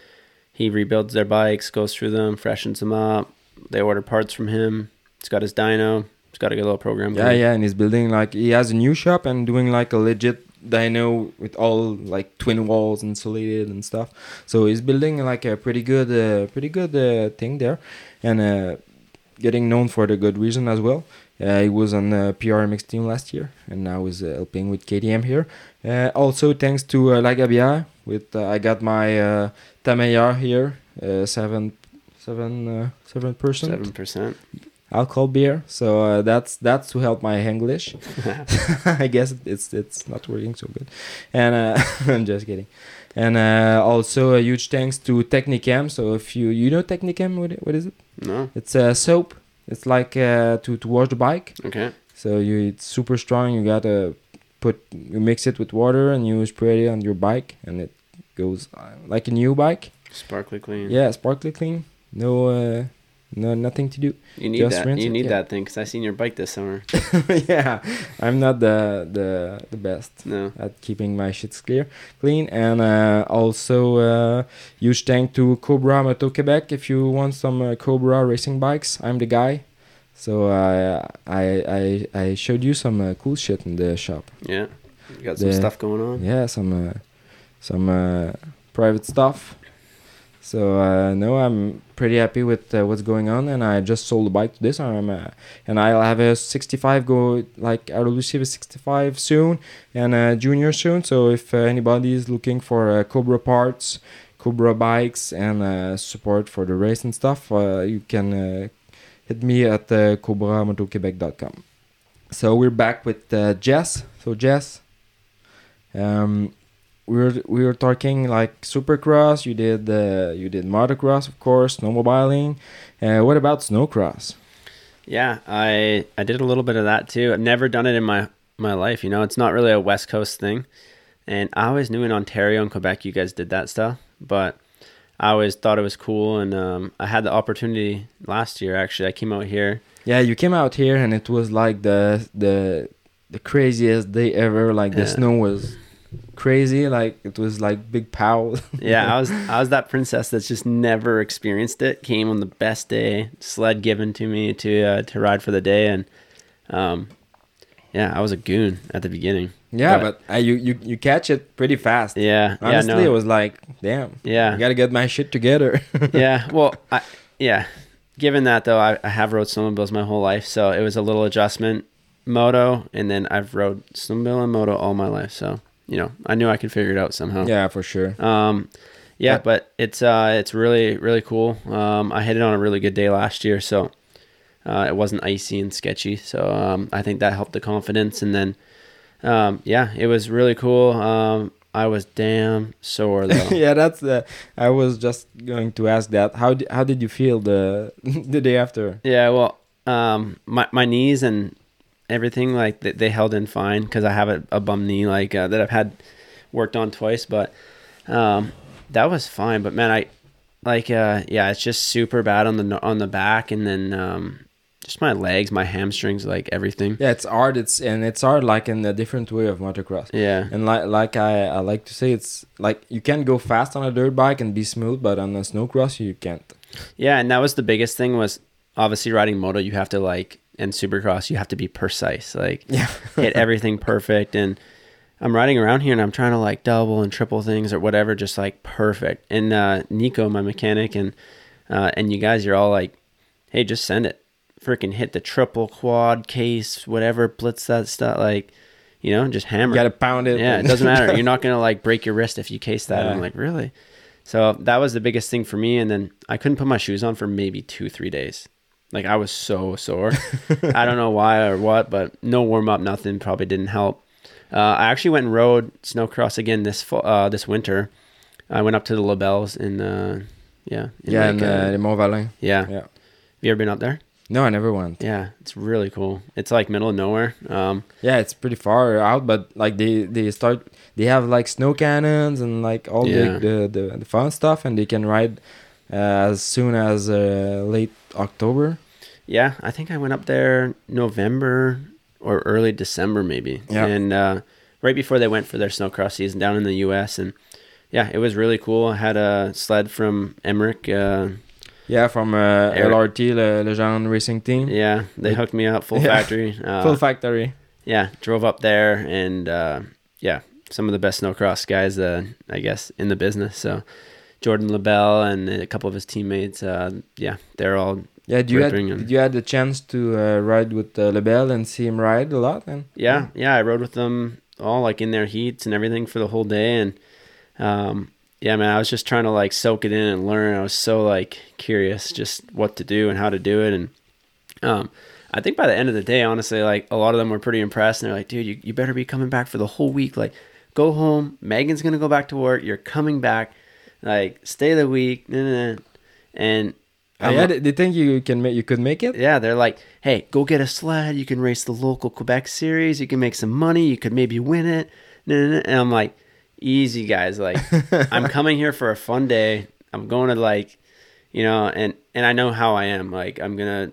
he rebuilds their bikes, goes through them, freshens them up. They order parts from him. He's got his dyno. Got a good little program. Yeah, yeah, and he's building like he has a new shop and doing like a legit dyno with all like twin walls insulated and stuff. So he's building like a pretty good, uh, pretty good uh, thing there, and uh, getting known for the good reason as well. Uh, he was on the PRMX team last year, and now he's uh, helping with KTM here. Uh, also, thanks to uh, Lagabia, with uh, I got my uh, Tameya here, uh, seven, seven, uh, seven percent seven percent. Alcohol beer. So uh, that's that's to help my English. I guess it's it's not working so good, and uh, I'm just kidding. And uh, also a huge thanks to Technicam. So if you you know Technicam, what what is it? No, It's a soap. It's like uh, to to wash the bike. okay. So you it's super strong. You gotta put you mix it with water and you spray it on your bike, and it goes uh, like a new bike. Sparkly clean. Yeah, sparkly clean. No, uh, no nothing to do. you need just that. You it, need yeah. that thing because I seen your bike this summer. yeah, I'm not the the the best No, at keeping my shits clear, clean, and uh, also uh, huge thank to Cobra Moto Quebec. If you want some uh, Cobra racing bikes, I'm the guy. So uh, I I I showed you some uh, cool shit in the shop. yeah, you got some stuff going on. Yeah, some uh, some uh, private stuff. So uh, no, I'm pretty happy with uh, what's going on, and I just sold the bike to this. I'm uh, and I'll have a 65 go like I'll receive a 65 soon and a junior soon. So if uh, anybody is looking for uh, Cobra parts, Cobra bikes, and uh, support for the race and stuff, you can hit me at uh, cobramotoquebec.com. So we're back with Jess. So Jess, um, we were we were talking like supercross. You did uh, you did motocross, of course, snowmobiling. Uh, what about snowcross? Yeah, I I did a little bit of that too. I've never done it in my my life. You know, it's not really a West Coast thing, and I always knew in Ontario and Quebec you guys did that stuff, but I always thought it was cool. And um, I had the opportunity last year. Actually, I came out here. Yeah, you came out here and it was like the the the craziest day ever. Like the Yeah. snow was crazy. Like it was like big pow. Yeah, I was I was that princess that's just never experienced it. Came on the best day, sled given to me to uh, to ride for the day, and um, yeah, I was a goon at the beginning. yeah, But- but uh, you you you catch it pretty fast. Yeah, Honestly, yeah, it was like, damn. yeah. I gotta get my shit together. yeah. Well, I, yeah. Given that though, I, I have rode snowmobiles my whole life, so it was a little adjustment. Moto, and then I've rode snowmobile and moto all my life, so you know I knew I could figure it out somehow. yeah, for sure. Um, yeah, But- but it's uh, it's really really cool. Um, I hit it on a really good day last year, so Uh, it wasn't icy and sketchy, so um, I think that helped the confidence. And then, um, yeah, it was really cool. Um, I was damn sore though. yeah, that's the. I was just going to ask that. How how did you feel the the day after? Yeah, well, um, my my knees and everything like they, they held in fine because I have a, a bum knee like uh, that I've had worked on twice, but um, that was fine. But man, I like uh, yeah, it's just super bad on the on the back, and then um, just my legs, my hamstrings, like everything. Yeah, it's hard. It's and it's hard like in a different way of motocross. Yeah, And like like I, I like to say, it's like you can go fast on a dirt bike and be smooth, but on a snowcross you can't. yeah, and that was the biggest thing was obviously riding moto. You have to like and supercross, you have to be precise. Like Yeah. hit everything perfect and I'm riding around here and I'm trying to like double and triple things or whatever, just like perfect. And uh, Nico, my mechanic, and uh, and you guys, you're all like, "Hey, just send it, freaking hit the triple quad case, whatever, blitz that stuff, like, you know, just hammer." You gotta pound it. yeah, it doesn't matter. You're not gonna like break your wrist if you case that. Yeah. I'm like, really? So that was the biggest thing for me. And then I couldn't put my shoes on for maybe two, three days. Like I was so sore. I don't know why or what, but no warm up, nothing. Probably didn't help. Uh, I actually went and rode snowcross again this fall, uh, this winter. I went up to the Labelles in, uh, yeah, in yeah, like, and uh, the Mont Valin. yeah. Yeah. Have you ever been up there? No, I never went. Yeah, it's really cool. It's like middle of nowhere. Um, Yeah, it's pretty far out, but like they they start they have like snow cannons and like all Yeah. the, the the the fun stuff, and they can ride as soon as uh, late October. Yeah, I think I went up there November or early December maybe. Yeah. And uh, right before they went for their snowcross season down in the U.S. and yeah, it was really cool. I had a sled from Emmerich. Uh, Yeah, from uh, LRT, Le Legend Racing Team, yeah, they hooked me up full Yeah. factory. Uh, full factory. yeah, drove up there and uh, yeah, some of the best snowcross guys, uh, I guess, in the business. So Jordan LaBelle and a couple of his teammates, uh, yeah, they're all Yeah, you had, and- did you had the chance to uh, ride with uh, Lebel and see him ride a lot? And yeah yeah i rode with them all like in their heats and everything for the whole day and um yeah man i was just trying to like soak it in and learn. I was so like curious just what to do and how to do it and um i think by the end of the day honestly like a lot of them were pretty impressed and they're like dude you, you better be coming back for the whole week. Like go home. Megan's gonna go back to work. You're coming back like stay the week nah, nah, nah. and uh, I'm yeah, like- they, think you can make you could make it. yeah, they're like, hey, go get a sled. You can race the local Quebec series. You can make some money. You could maybe win it. And I'm like, easy, guys. Like, I'm coming here for a fun day. I'm going to like, you know, and and I know how I am. Like, I'm gonna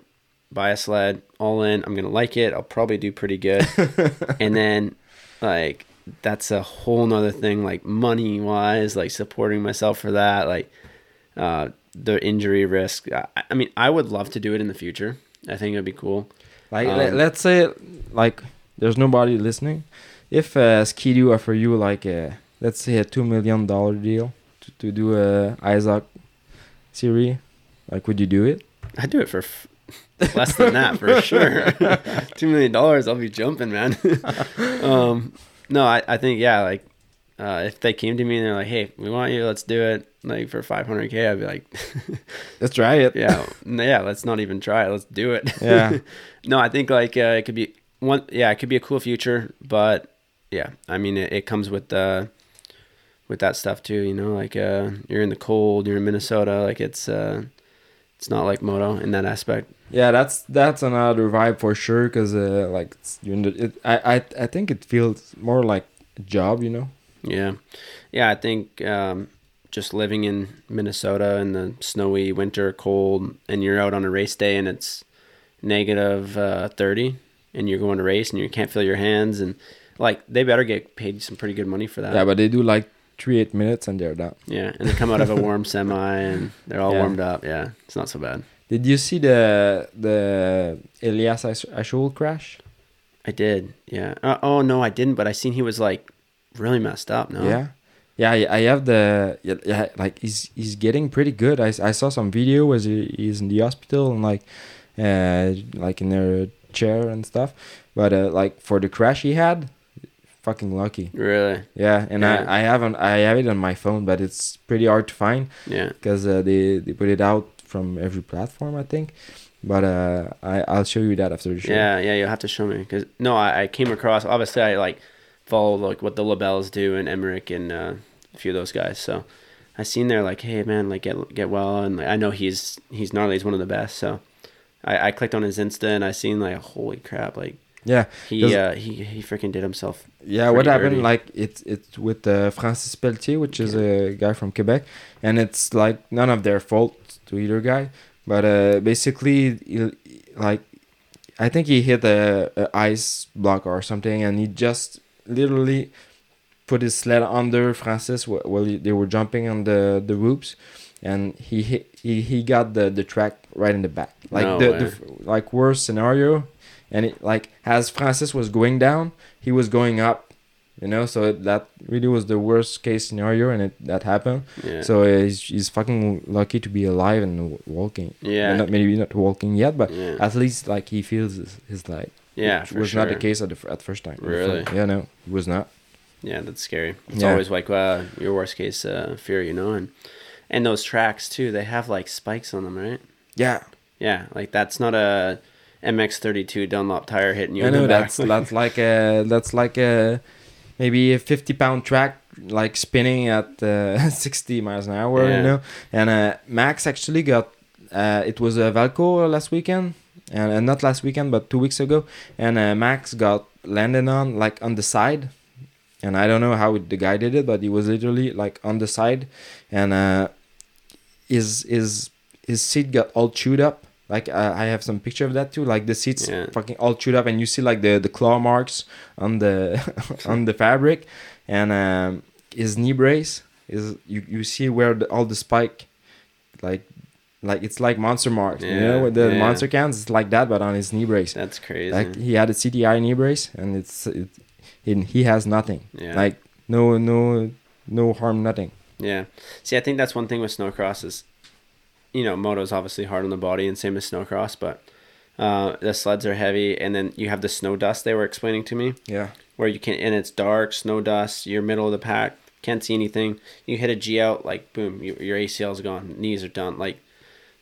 buy a sled all in. I'm gonna like it. I'll probably do pretty good. and then, like, that's a whole nother thing. Like money wise, like supporting myself for that. Like, uh, the injury risk. I, I mean, I would love to do it in the future. I think it'd be cool. Like Um, let's say like there's nobody listening. If uh, Ski-Doo offer you like a let's say a two million dollar deal to, to do a ISOC series, like would you do it? I'd do it for f- less than that for sure. Two million dollars, I'll be jumping, man. um, no, I, I think yeah, like uh, if they came to me and they're like, "Hey, we want you, let's do it," like for 500k, I'd be like, Let's try it. "Yeah, yeah, let's not even try it, let's do it." Yeah. no, I think like uh, it could be one. Yeah, it could be a cool future, but yeah, I mean, it, it comes with uh, with that stuff too. You know, like uh, you're in the cold, you're in Minnesota, like it's uh, it's not like moto in that aspect. Yeah, that's that's another vibe for sure. Cause uh, like it's, you're in the, it, I I I think it feels more like a job, you know. Yeah, yeah. I think um, just living in Minnesota in the snowy winter, cold, and you're out on a race day and it's negative uh, thirty, and you're going to race and you can't feel your hands, and like they better get paid some pretty good money for that. yeah, but they do like three eight minutes and they're done. yeah, and they come out of a warm semi and they're all Yeah. warmed up. Yeah, it's not so bad. Did you see the the Elias Ash- Ishoel crash? I did. Yeah. Uh, oh no, I didn't. But I seen he was like really messed up. No. Yeah. Yeah, I have the yeah, like he's he's getting pretty good. I, I saw some video where he, he's in the hospital and like uh like in their chair and stuff. But uh, like for the crash he had, fucking lucky. Really. Yeah, and Yeah. I I haven't I have it on my phone, but it's pretty hard to find Yeah. because uh, they they put it out from every platform, I think. But uh, I I'll show you that after the show. Yeah, yeah, you'll have to show me because no, I, I came across. Obviously, I like follow like what the Labels do and Emmerich and uh, a few of those guys. So I seen there like, hey man, like get get well, and like, I know he's he's gnarly. He's one of the best. So I, I clicked on his Insta and I seen like, holy crap, like Yeah, he uh, he he freaking did himself. yeah. What happened? dirty. Like it's it's with uh, Francis Pelletier, which is a guy from Quebec, and it's like none of their fault to either guy. But uh, basically, he- like I think he hit a, a ice block or something, and he just literally put his sled under Francis while he- they were jumping on the the ropes, and he hit he, he got the the track right in the back, like No the, the like worst scenario, and it like as Francis was going down, he was going up. You know, so that really was the worst case scenario, and it that happened. Yeah. So uh, he's, he's fucking lucky to be alive and walking. yeah. Well, not maybe not walking yet, but yeah. at least like he feels his, his life. yeah. which was sure. not the case at the at first time. Really? Yeah, no, it was not. Yeah, that's scary. It's Yeah. always like uh, your worst case uh, fear, you know, and and those tracks too. They have like spikes on them, right? Yeah, Yeah, like that's not a MX32 Dunlop tire hitting you. I in the know back. that's that's like a that's like a maybe a fifty pound track like spinning at uh, sixty miles an hour, Yeah. you know. And uh, Max actually got uh, it was a Valco last weekend, and uh, not last weekend, but two weeks ago. And uh, Max got landed on like on the side, and I don't know how the guy did it, but he was literally like on the side, and uh, his his his seat got all chewed up. Like uh, I have some picture of that too. Like the seats Yeah. fucking all chewed up, and you see like the the claw marks on the on the fabric, and um, his knee brace is you you see where the, all the spike, like like it's like monster marks. yeah, you know with the yeah. monster cans, it's like that, but on his knee brace. That's crazy. Like he had a CTI knee brace, and it's it, he, he has nothing. yeah. Like no no no harm, nothing. yeah. See, I think that's one thing with snowcross is, you know, moto's obviously hard on the body, and same as snowcross, but uh, the sleds are heavy, and then you have the snow dust they were explaining to me. Yeah. where you can and it's dark, snow dust, you're middle of the pack, can't see anything. You hit a G out, like boom, you, your ACL's gone, knees are done. Like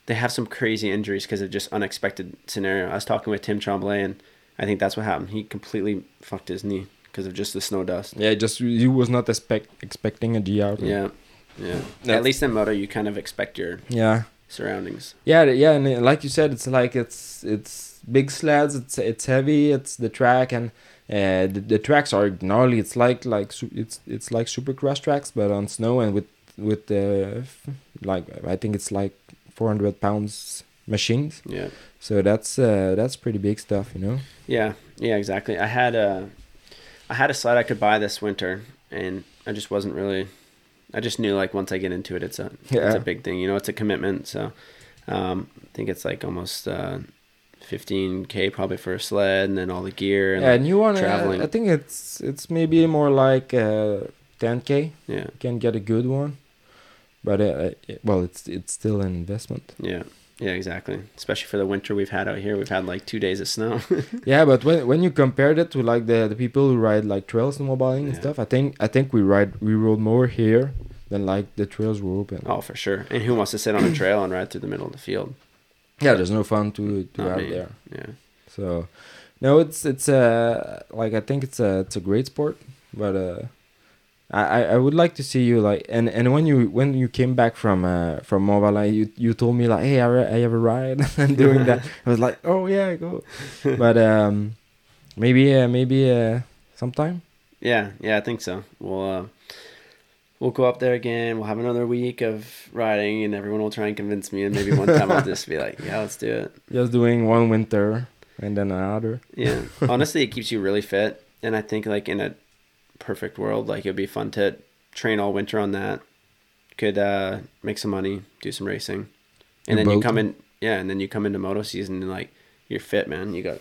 they have some crazy injuries because of just unexpected scenario. I was talking with Tim Tremblay, and I think that's what happened. He completely fucked his knee because of just the snow dust. Yeah, just you was not expect expecting a G out. Yeah, yeah. That's- At least in moto, you kind of expect your Yeah. Surroundings. Yeah, yeah, and like you said, it's like it's it's big sleds. It's it's heavy. It's the track and uh, the, the tracks are gnarly. It's like like it's it's like supercross tracks, but on snow and with with uh, like I think it's like four hundred pounds machines. Yeah. So that's uh, that's pretty big stuff, you know. Yeah, yeah, exactly. I had a, I had a sled I could buy this winter, and I just wasn't really. I just knew like once I get into it, it's a it's a big thing. You know, it's a commitment. So, um, I think it's like almost uh, fifteen k probably for a sled, and then all the gear. And Yeah, and you want traveling. I think it's it's maybe more like uh, 10k. yeah, You can get a good one, but uh, it- well, it's it's still an investment. yeah, yeah, exactly. Especially for the winter we've had out here, we've had like two days of snow. Yeah, but when when you compared it to like the, the people who ride like trails and mobiling and stuff, I think I think we ride we rode more here than like the trails were open. oh, for sure. And who wants to sit on a trail and ride through the middle of the field? Yeah, there's no fun to to Not out me. there. Yeah, So, no, it's it's uh like I think it's a it's a great sport, but uh, I I- would like to see you like and and when you when you came back from uh from mobile, you you told me like hey I, I have a ride and doing that I was like oh yeah go, but um maybe uh, maybe uh sometime Yeah, yeah, I think so. We'll uh, we'll go up there again. We'll have another week of riding, and everyone will try and convince me. And maybe one time I'll just be like, "Yeah, let's do it." just doing one winter and then another. Yeah, honestly, it keeps you really fit, and I think like in a perfect world, like it'd be fun to train all winter on that. Could uh, make some money, do some racing, and Your then you come in. Yeah, and then you come into moto season and like you're fit, man. You got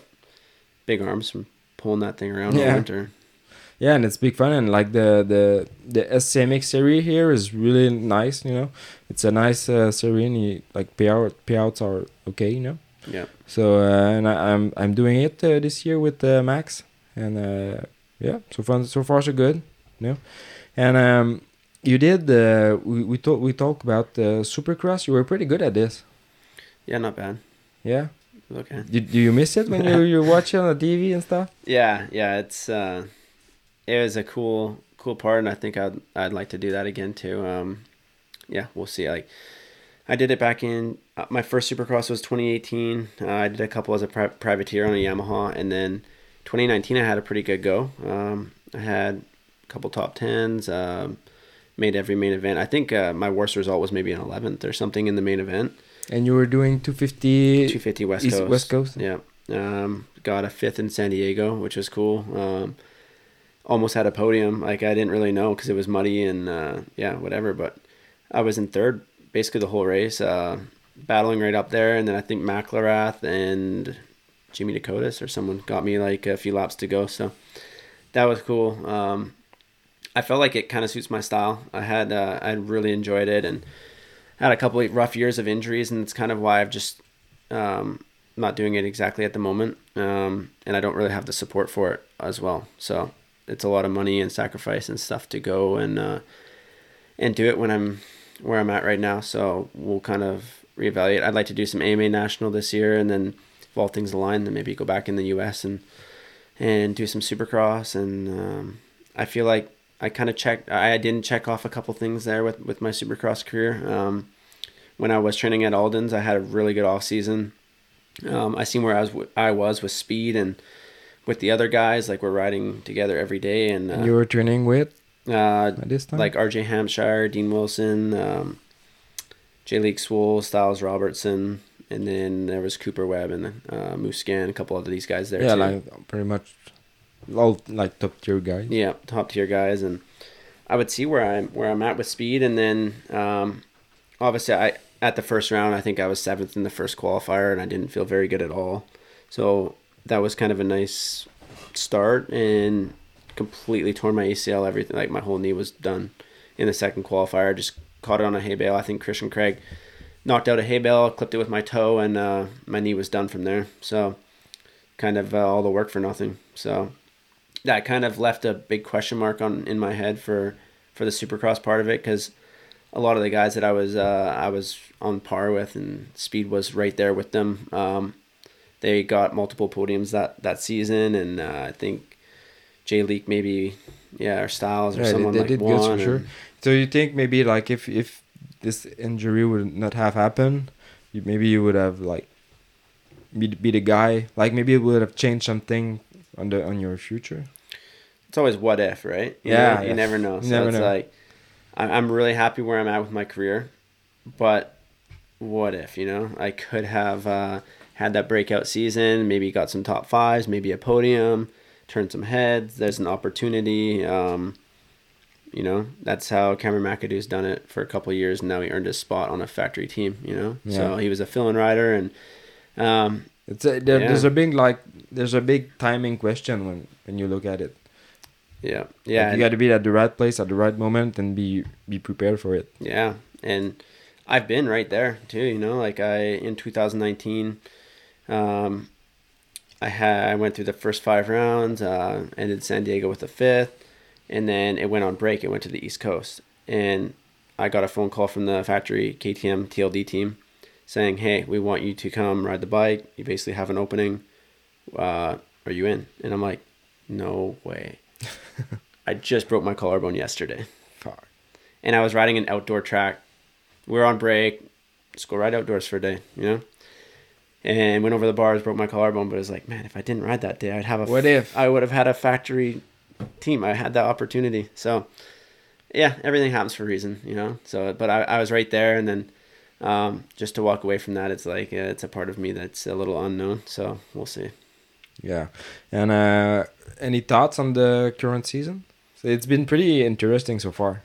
big arms from pulling that thing around all Yeah. winter. Yeah, and it's big fun and like the the the SCMX series here is really nice. You know, it's a nice uh, series. And you, like payout payouts are okay. You know. Yeah. So uh, and I, I'm I'm doing it uh, this year with uh, Max, and uh, yeah, so far so far so good, you know. And um, you did uh, we we talk we talked about uh, Supercross. You were pretty good at this. Yeah, not bad. Yeah. Okay. Do, do you miss it when you you watch it on the TV and stuff? Yeah, yeah, it's uh, it was a cool cool part, and I think I'd I'd like to do that again too. Um, yeah, we'll see. Like, I did it back in uh, my first Supercross was 2018. Uh, I did a couple as a pri- privateer on a Yamaha, and then 2019 I had a pretty good go. Um, I had a couple top tens. Um, made every main event. I think uh, my worst result was maybe an 11th or something in the main event. And you were doing 250 250 West East- Coast. West Coast? Yeah. Um, got a fifth in San Diego, which was cool. Um, almost had a podium. Like I didn't really know because it was muddy and uh, yeah, whatever. But I was in third basically the whole race, uh, battling right up there. And then I think McElrath and Jimmy Decotis or someone got me like a few laps to go. So that was cool. Um, I felt like it kind of suits my style. I had uh, I really enjoyed it and had a couple rough years of injuries, and it's kind of why I've just um, not doing it exactly at the moment. Um, and I don't really have the support for it as well. So it's a lot of money and sacrifice and stuff to go and uh, and do it when I'm where I'm at right now. So we'll kind of reevaluate. I'd like to do some AMA national this year, and then if all things align, then maybe go back in the U.S. and and do some Supercross. And um, I feel like I kind of checked. I didn't check off a couple things there with with my Supercross career. Um, when I was training at Aldon's, I had a really good off season. Um, I seen where I was I was with speed and with the other guys. Like we're riding together every day, and uh, you were training with uh, this time? like RJ Hampshire, Dean Wilson, um, J League Swoole, Stilez Robertson, and then there was Cooper Webb and uh, Musquin, a couple of these guys there yeah, too. like pretty much all like top tier guys. yeah, top tier guys, and I would see where I'm where I'm at with speed, and then um, obviously I at the first round I think I was seventh in the first qualifier, and I didn't feel very good at all. So that was kind of a nice start, and completely torn my ACL. Everything like my whole knee was done in the second qualifier. I just caught it on a hay bale. I think Christian Craig knocked out a hay bale, clipped it with my toe, and uh, my knee was done from there. So kind of uh, all the work for nothing. So that kind of left a big question mark on in my head for for the supercross part of it because a lot of the guys that I was uh, I was on par with and speed was right there with them. Um, they got multiple podiums that that season, and uh, I think Jalek maybe yeah or Stilez or Yeah, someone they like did good for sure. So you think maybe like if if this injury would not have happened, you, maybe you would have like be be the guy. Like maybe it would have changed something on the on your future. it's always what if, right? You Yeah, know, you yeah. never know. So never it's know. like I- I'm really happy where I'm at with my career, but what if you know I could have uh, had that breakout season, maybe got some top fives, maybe a podium, turned some heads. There's an opportunity. Um, you know, that's how Cameron McAdoo's done it for a couple of years. And now he earned his spot on a factory team. You know, so he was a fill-in rider, and um, It's a, there, Yeah. there's a big like there's a big timing question when when you look at it. yeah, Like, yeah, you got to be at the right place at the right moment and be be prepared for it. Yeah, and I've been right there too. You know, like I in 2019, um, I had I went through the first five rounds, uh, ended San Diego with a fifth, and then it went on break. It went to the East Coast, and I got a phone call from the factory KTM TLD team saying, "Hey, we want you to come ride the bike. You basically have an opening. Uh, are you in?" And I'm like, "No way." I just broke my collarbone yesterday Fuck. and I was riding an outdoor track. We were on break. Let's go ride outdoors for a day, you know. And went over the bars, broke my collarbone. But it was like, man, if I didn't ride that day, I'd have a. What if? I would have had a factory team? I had that opportunity. So, yeah, everything happens for a reason, you know. So, but I, I was right there, and then um, just to walk away from that, it's like uh, it's a part of me that's a little unknown. So we'll see. Yeah. And uh, any thoughts on the current season? So it's been pretty interesting so far.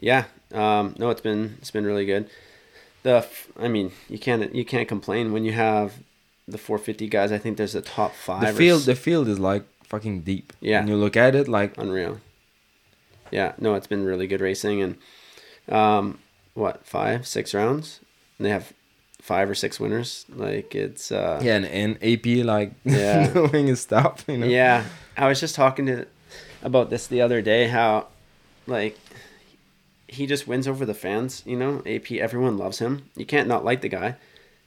Yeah. Um, no, it's been it's been really good. The f- I mean, you can't you can't complain when you have the 450 guys. I think there's a top five. The field, the field is like fucking deep. Yeah. When you look at it, like unreal. Yeah. No, it's been really good racing and um, what five six rounds, and they have five or six winners. Like it's uh, yeah, and, and AP like Yeah. doing his stuff. You know. Yeah, I was just talking to about this the other day. How like he just wins over the fans. You know, AP. Everyone loves him. You can't not like the guy,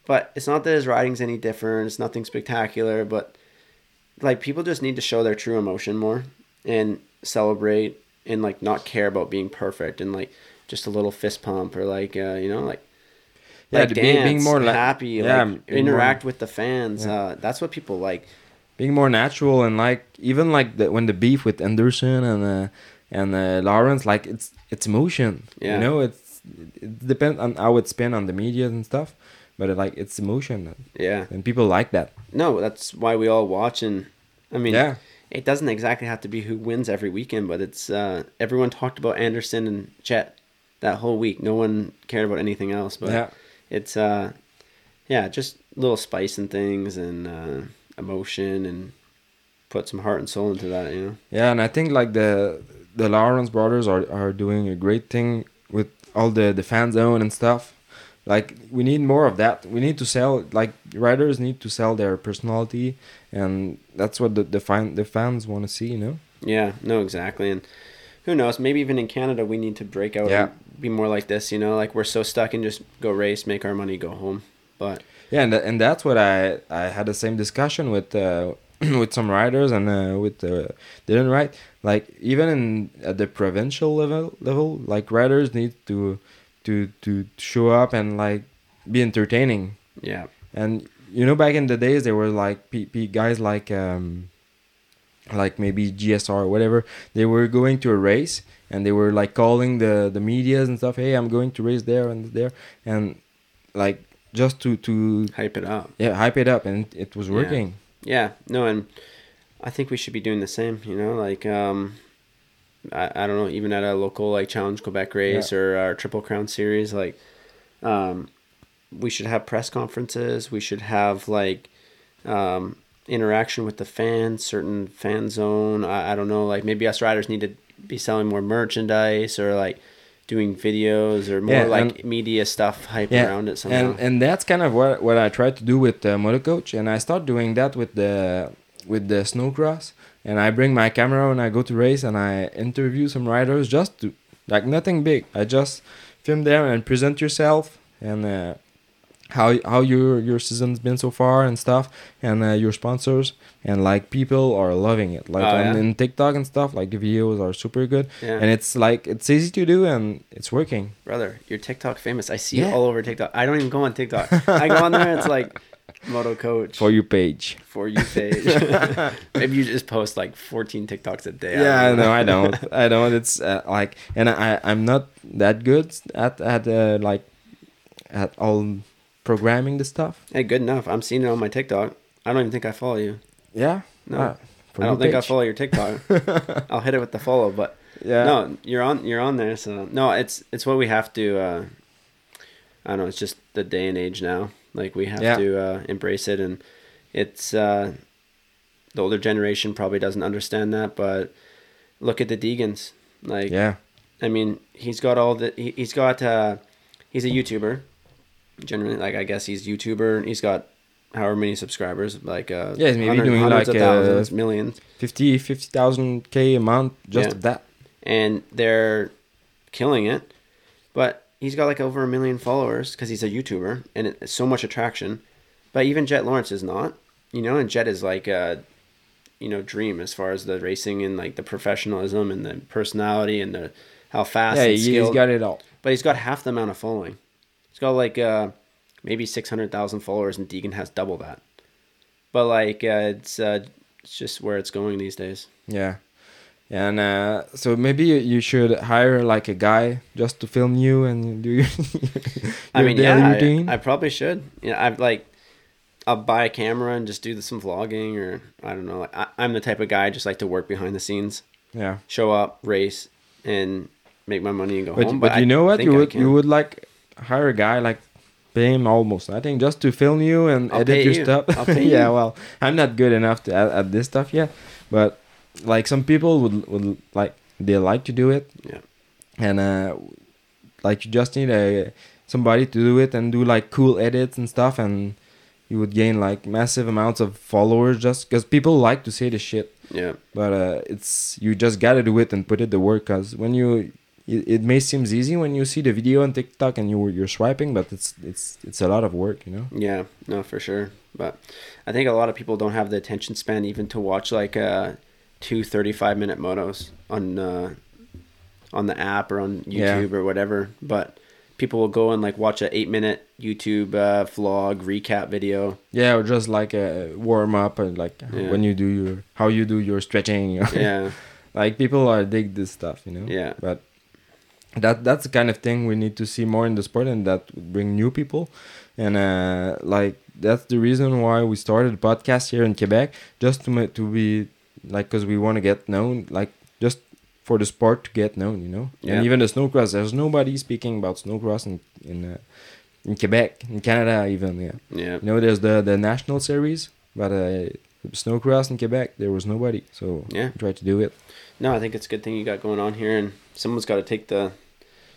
But it's not that his riding's any different. It's nothing spectacular. But like people just need to show their true emotion more and celebrate and like not care about being perfect and like just a little fist pump or like uh, you know like Yeah, like to be- being more like- happy, yeah, like interact with the fans. Yeah. Uh, that's what people like. being more natural and like even like the, when the beef with Anderson and uh, and uh, Lawrence like it's it's emotion Yeah. you know it's it depends on how it's been on the media and stuff but it, like it's emotion Yeah. and people like that No, that's why we all watch and I mean yeah it doesn't exactly have to be who wins every weekend, but it's uh, everyone talked about Anderson and Jett that whole week. No one cared about anything else, but yeah it's uh, yeah, just little spice and things and uh, emotion and put some heart and soul into that. You know, yeah and I think like the the Lawrence brothers are are doing a great thing with all the the fan zone and stuff like we need more of that we need to sell like riders need to sell their personality and that's what the the, fan, the fans want to see you know yeah, no, exactly, and who knows? Maybe even in Canada, we need to break out Yeah. and be more like this. You know, like we're so stuck in just go race, make our money, go home. But Yeah, and, and that's what I I had the same discussion with uh, with some riders and uh, with uh, didn't write like even in at the provincial level level like riders need to to to show up and like be entertaining yeah, and you know back in the days there were like P- P- guys like um like maybe GSR or whatever they were going to a race and they were like calling the the medias and stuff hey I'm going to race there and there and like just to to hype it up. yeah hype it up and it was Yeah. working Yeah, no, and I think we should be doing the same. You know, like um, I, I don't know, even at a local like Challenge Quebec race or our Triple Crown series, like um, we should have press conferences. We should have like um, interaction with the fans, certain fan zone. I, I don't know, like maybe us riders need to be selling more merchandise or like doing videos or more Yeah, like and- media stuff hype yeah around it somehow. and and that's kind of what what I tried to do with uh, motor coach and I start doing that with the with the snowcross and I bring my camera when I go to race and I interview some riders just to like nothing big I just film them and present yourself and uh, how how your your season's been so far and stuff and uh, your sponsors and like people are loving it like Oh, on yeah? in TikTok and stuff like the videos are super good yeah. and it's like it's easy to do and it's working Brother, you're TikTok famous. I see Yeah. it all over TikTok. I don't even go on TikTok. I go on there, it's like Moto Coach for your page for you page. Maybe you just post like 14 TikToks a day. yeah don't know. no i don't i don't it's uh, like and i i'm not that good at at uh, like at all programming the stuff Hey, good enough. I'm seeing it on my TikTok. I don't even think I follow you. yeah No. For I don't your think I follow your TikTok. I'll hit it with the follow, but yeah no, you're on you're on there. So no, it's it's what we have to. uh I don't know. It's just the day and age now. Like we have Yeah. to uh, embrace it, and it's uh the older generation probably doesn't understand that. But look at the Deegans. Like yeah I mean, he's got all the he, he's got uh he's a YouTuber. Generally, like I guess he's YouTuber. And he's got however many subscribers, like uh Yeah, he's maybe hundred- doing like, of uh, millions. 50 50000 k a month just Yeah. of that and they're killing it. But he's got like over a million followers because he's a YouTuber and it's so much attraction. But even Jett Lawrence is not, you know, and Jett is like a, you know, dream as far as the racing and like the professionalism and the personality and the how fast yeah he's got it all but he's got half the amount of following. He's got like uh, maybe six hundred thousand followers, and Deegan has double that. But like uh, it's uh, it's just where it's going these days. yeah and uh, so maybe you, you should hire like a guy just to film you and do your, I mean, yeah, routine I, I probably should. Yeah, I've like, I'll buy a camera and just do some vlogging, or I don't know. Like, I, I'm the type of guy I just like to work behind the scenes, yeah show up, race, and make my money and go but, home. but I you know what you would you would like hire a guy like pay him almost i think just to film you and I'll edit your you. stuff yeah you. well i'm not good enough to at, at this stuff yet but like some people would would like they like to do it Yeah. and uh like you just need a somebody to do it and do like cool edits and stuff and you would gain like massive amounts of followers just because people like to say the shit Yeah, but uh, it's you just gotta do it and put it to work because when you it, it may seems easy when you see the video on TikTok and you you're swiping, but it's it's it's a lot of work, you know. Yeah, no, for sure. But I think a lot of people don't have the attention span even to watch like uh, two 35 minute motos on uh, on the app or on Yeah. YouTube or whatever. But people will go and like watch a eight minute YouTube uh, vlog recap video. Yeah, or just like a warm up and like Yeah. when you do your how you do your stretching. Yeah, like people are dig this stuff, you know. Yeah. But that that's the kind of thing we need to see more in the sport, and that would bring new people, and uh, like that's the reason why we started a podcast here in Quebec, just to to be like, cause we want to get known, like just for the sport to get known, you know. Yeah. And even the snowcross, there's nobody speaking about snowcross in in uh, in Quebec, in Canada, even yeah. yeah, You know, there's the the national series, but uh, snowcross in Quebec, there was nobody, so Yeah. we tried to do it. no, I think it's a good thing you got going on here, and someone's got to take the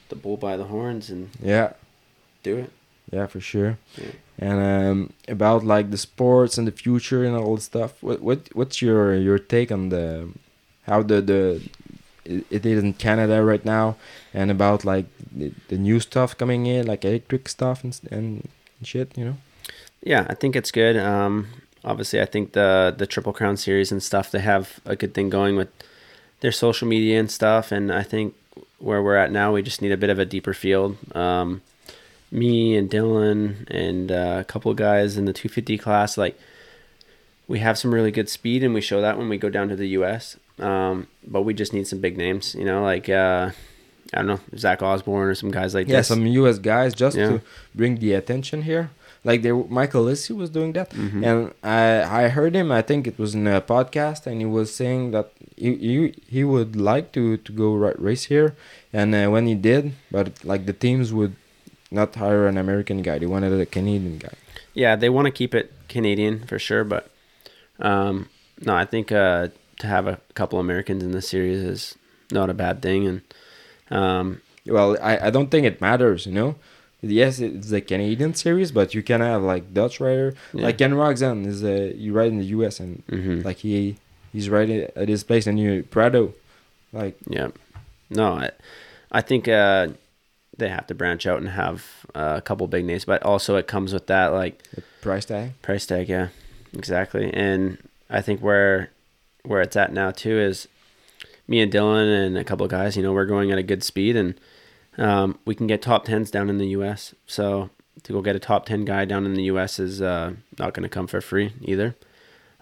the bull by the horns and Yeah, do it. yeah, for sure. Yeah. And um, about like the sports and the future and all the stuff. What what what's your your take on the how the the it is in Canada right now, and about like the, the new stuff coming in, like electric stuff and and shit, you know? Yeah, I think it's good. Um, obviously, I think the the Triple Crown series and stuff they have a good thing going with their social media and stuff. And I think where we're at now, we just need a bit of a deeper field. Um, me and Dylan and uh, a couple of guys in the 250 class, like we have some really good speed, and we show that when we go down to the U.S. Um, but we just need some big names, you know, like uh, I don't know Zach Osborne or some guys like Yeah, this. some U.S. guys just Yeah. to bring the attention here. Like there, Michael Alessi was doing that, Mhm. and I I heard him. I think it was in a podcast, and he was saying that he he, he would like to to go ra- race here, and uh, when he did, but like the teams would not hire an American guy; they wanted a Canadian guy. Yeah, they want to keep it Canadian for sure, but um, no, I think uh, to have a couple Americans in the series is not a bad thing, and um, Well, I I don't think it matters, you know. Yes, it's a Canadian series, but you can have like Dutch rider, Yeah. like Ken Roczen is a you ride in the U.S. and mhm. like he he's right at his place, and you Prado, like yeah, no, I I think uh, they have to branch out and have uh, a couple big names, but also it comes with that like the price tag. price tag yeah exactly. And i think where where it's at now too is me and dylan and a couple of guys you know we're going at a good speed and um, we can get top 10s down in the us so to go get a top 10 guy down in the us is uh, not going to come for free either.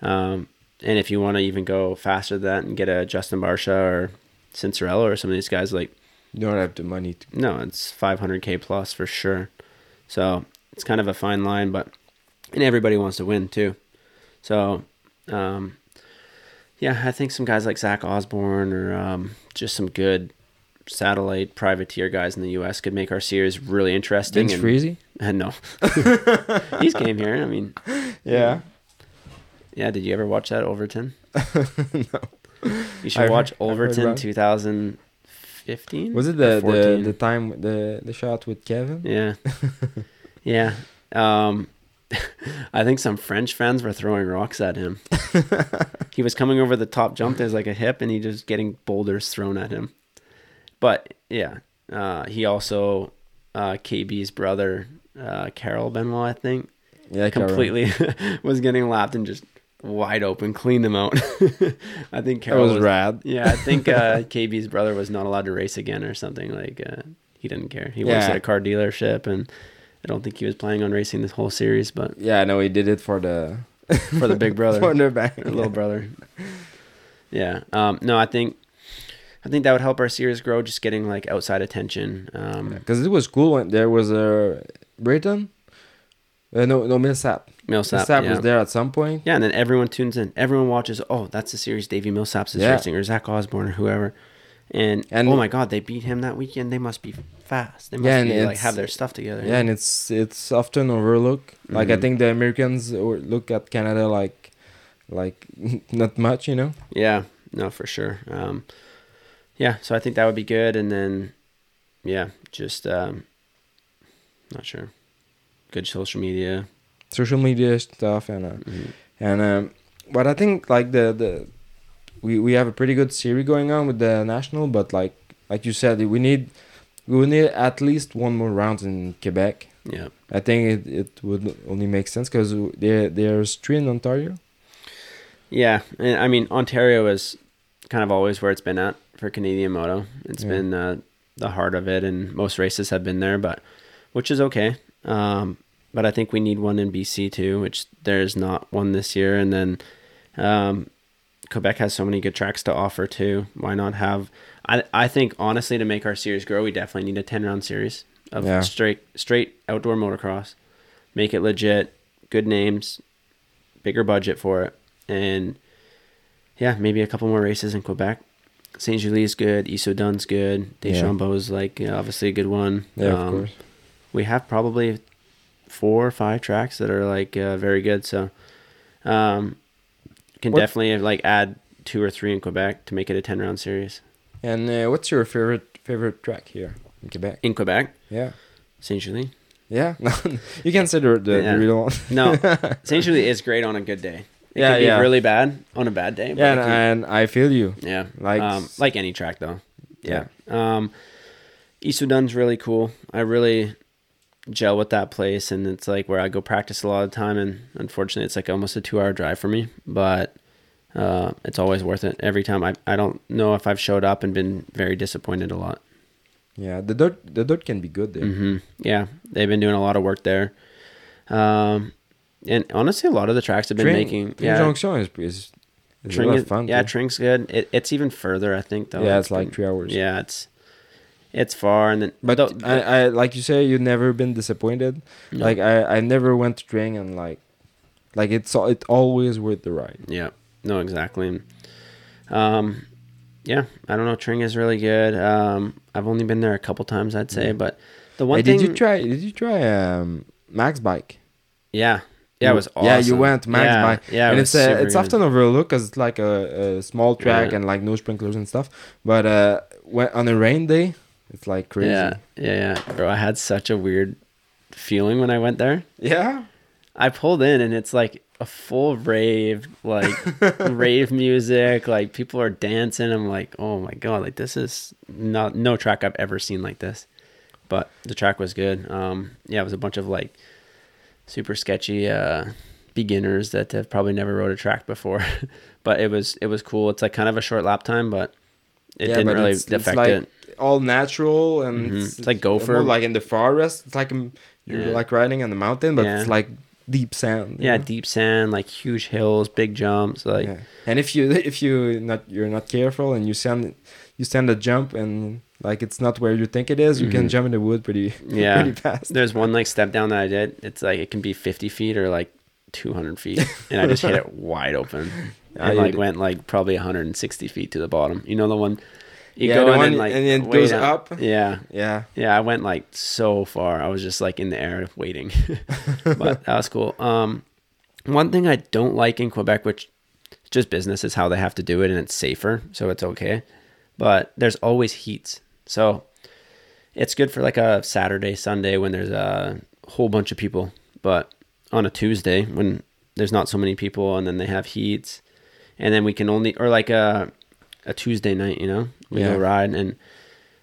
Um, and if you want to even go faster than that and get a Justin Barcia or Cianciarulo or some of these guys like You don't have the money to. no, it's 500k plus for sure. So it's kind of a fine line, but and everybody wants to win too. So, um, yeah, I think some guys like Zach Osborne or um, just some good satellite privateer guys in the U.S. could make our series really interesting. Vince and, Friese. and no, he's came here. I mean, Yeah. yeah. Did you ever watch that Overton? no. You should I've watch heard- I've heard Overton about it. 2015. Was it the, the the time the the shot with Kevin? Yeah. yeah. Um, I think some French fans were throwing rocks at him. he was coming over the top jump. There's like a hip, and he just getting boulders thrown at him. But yeah, uh, he also uh, KB's brother, uh, Carol Benoit, I think, Yeah, completely was getting lapped and just wide open, cleaned them out. I think Carol was rad. yeah, I think uh, KB's brother was not allowed to race again or something. Like uh, he didn't care. He works Yeah. at a car dealership, and I don't think he was planning on racing this whole series. But Yeah, no, he did it for the for the big brother, for the little brother. Yeah. Um, no, I think I think that would help our series grow. Just getting like outside attention. Um, Because it was cool when there was a Britain. Uh, no, no Millsap. Millsap. Millsap yeah. was there at some point. Yeah, and then everyone tunes in. Everyone watches. Oh, that's the series Davi Millsaps is Yeah. racing, or Zach Osborne, or whoever. And, And- oh my God, they beat him that weekend. They must be fast. They must Yeah, be, like have their stuff together. Yeah, and it's it's often overlooked. Like I Mhm. think the Americans or- look at Canada like like not much, you know. Yeah, no, for sure. Um, yeah, so I think that would be good, and then, yeah, just um, not sure. Good social media. Social media stuff and uh, Mhm. and um, but I think like the the we we have a pretty good series going on with the national, but like like you said, we need we will need at least one more round in Quebec. Yeah. I think it, it would only make sense because there there's three in Ontario. Yeah, and I mean Ontario is kind of always where it's been at for Canadian Moto. It's Yeah. been uh, the heart of it, and most races have been there, but which is okay. Um, but I think we need one in BC too, which there's not one this year, and then um, Quebec has so many good tracks to offer too. Why not have? I I think honestly to make our series grow, we definitely need a ten round series of Yeah. straight straight outdoor motocross. Make it legit, good names, bigger budget for it, and yeah, maybe a couple more races in Quebec. Saint Julie's good, Issoudun's good, Yeah. is like obviously a good one. Yeah, Um, of course. We have probably four or five tracks that are like uh, very good. So, um, can What- definitely like add two or three in Quebec to make it a ten round series. And uh, what's your favorite favorite track here in Quebec? In Quebec, Yeah, Saint Julie. yeah. you consider the, Yeah. the real one. No, Saint Julie is great on a good day. It Yeah, can be yeah. really bad on a bad day. yeah, and, and I feel you. yeah, like- um, like any track though. Yeah. Um, Issoudun's really cool. I really gel with that place, and it's like where I go practice a lot of the time. And unfortunately, it's like almost a two-hour drive for me, but uh, it's always worth it every time. I I don't know if I've showed up and been very disappointed a lot. Yeah, the dirt the dirt can be good there. hmm Yeah, they've been doing a lot of work there. Um, and honestly, a lot of the tracks have been Train- making. Train Yeah, is is, is a Tring lot is, of fun. yeah, too. Tring's good. It, it's even further, I think. Though. yeah, it's like been- three hours. Yeah, it's it's far, and then But I, I like you say you've never been disappointed. No. Like I, I never went to Tring and like like it's it always worth the ride. Yeah, no, exactly. Um, yeah, I don't know. Tring is really good. Um, I've only been there a couple times, I'd say, but the one Hey, thing, did you try did you try um Max bike? yeah, yeah, it was awesome. Yeah, you went Max yeah, bike. yeah, it and was it's super it's good. often overlooked because it's like a, a small track Yeah. and like no sprinklers and stuff. But uh, when on a rain day, it's like crazy. Yeah, yeah, yeah, bro. I had such a weird feeling when I went there. Yeah. I pulled in and it's like a full rave, like rave music, like people are dancing. I'm like, oh my god, like this is not no track I've ever seen like this. But the track was good. Um, yeah, it was a bunch of like super sketchy uh, beginners that have probably never rode a track before, but it was it was cool. It's like kind of a short lap time, but it Yeah, didn't really it's- it's like it. all natural and Mhm. It's like gopher. like in the forest. It's like you're Yeah. like riding on the mountain, but Yeah. it's like deep sand. Yeah, know? deep sand, like huge hills, big jumps, like. And if you if you not you're not careful and you send you send a jump and like it's not where you think it is, you can Mhm. jump in the wood pretty Yeah. pretty fast. There's one like step down that I did. It's like it can be 50 feet or like 200 feet, and I just hit it wide open, And you like went like probably 160 feet to the bottom. You know the one you Yeah, go the and one then like and it goes down. up. Yeah, Yeah. yeah. I went like so far. I was just like in the air waiting, but that was cool. Um, one thing I don't like in Quebec, which just business, is how they have to do it, and it's safer, so it's okay. But there's always heats, so it's good for like a Saturday, Sunday when there's a whole bunch of people. But on a Tuesday when there's not so many people, and then they have heats, and then we can only or like a a Tuesday night, you know, we Yeah. go ride and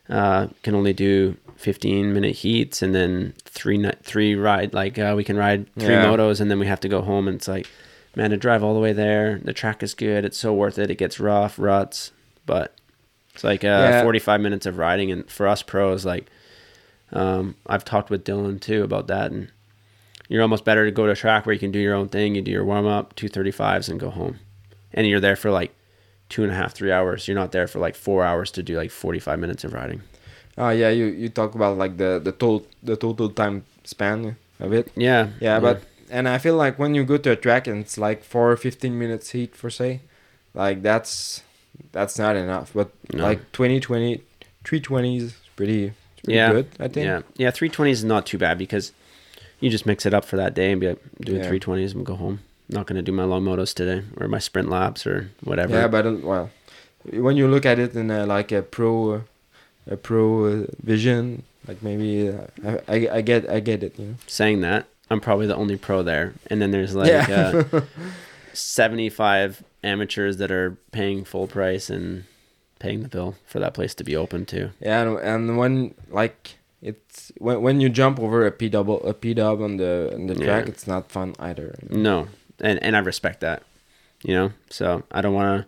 uh, can only do 15 minute heats, and then three ni- three ride like uh, we can ride three Yeah. motos, and then we have to go home, and it's like. Man, to drive all the way there, the track is good. It's so worth it. It gets rough, ruts, but it's like uh, Yeah. 45 minutes of riding. And for us pros, like, um, I've talked with Dylan too about that. And you're almost better to go to a track where you can do your own thing. You do your warm up, 235s, and go home. And you're there for like two and a half, three hours. You're not there for like four hours to do like 45 minutes of riding. Oh yeah, you you talk about like the the total the total time span of it. Yeah. Yeah, but and I feel like when you go to a track and it's like for 15 minutes heat for say, like that's that's not enough. But No. like 20, 20, 320 is pretty, pretty Yeah. good. I think. Yeah. Yeah. 320s is not too bad because you just mix it up for that day and be like, doing Yeah. 320s and go home. Not going to do my long motos today or my sprint laps or whatever. Yeah, but well, when you look at it in a, like a pro, uh, a pro uh, vision, like maybe uh, I, I I get I get it. You know. saying that, I'm probably the only pro there. And then there's like yeah. uh, 75 amateurs that are paying full price and paying the bill for that place to be open too. Yeah, and, and when like it's when when you jump over a P double a P dub on the on the track, Yeah. it's not fun either. No, and and I respect that, you know. So I don't want to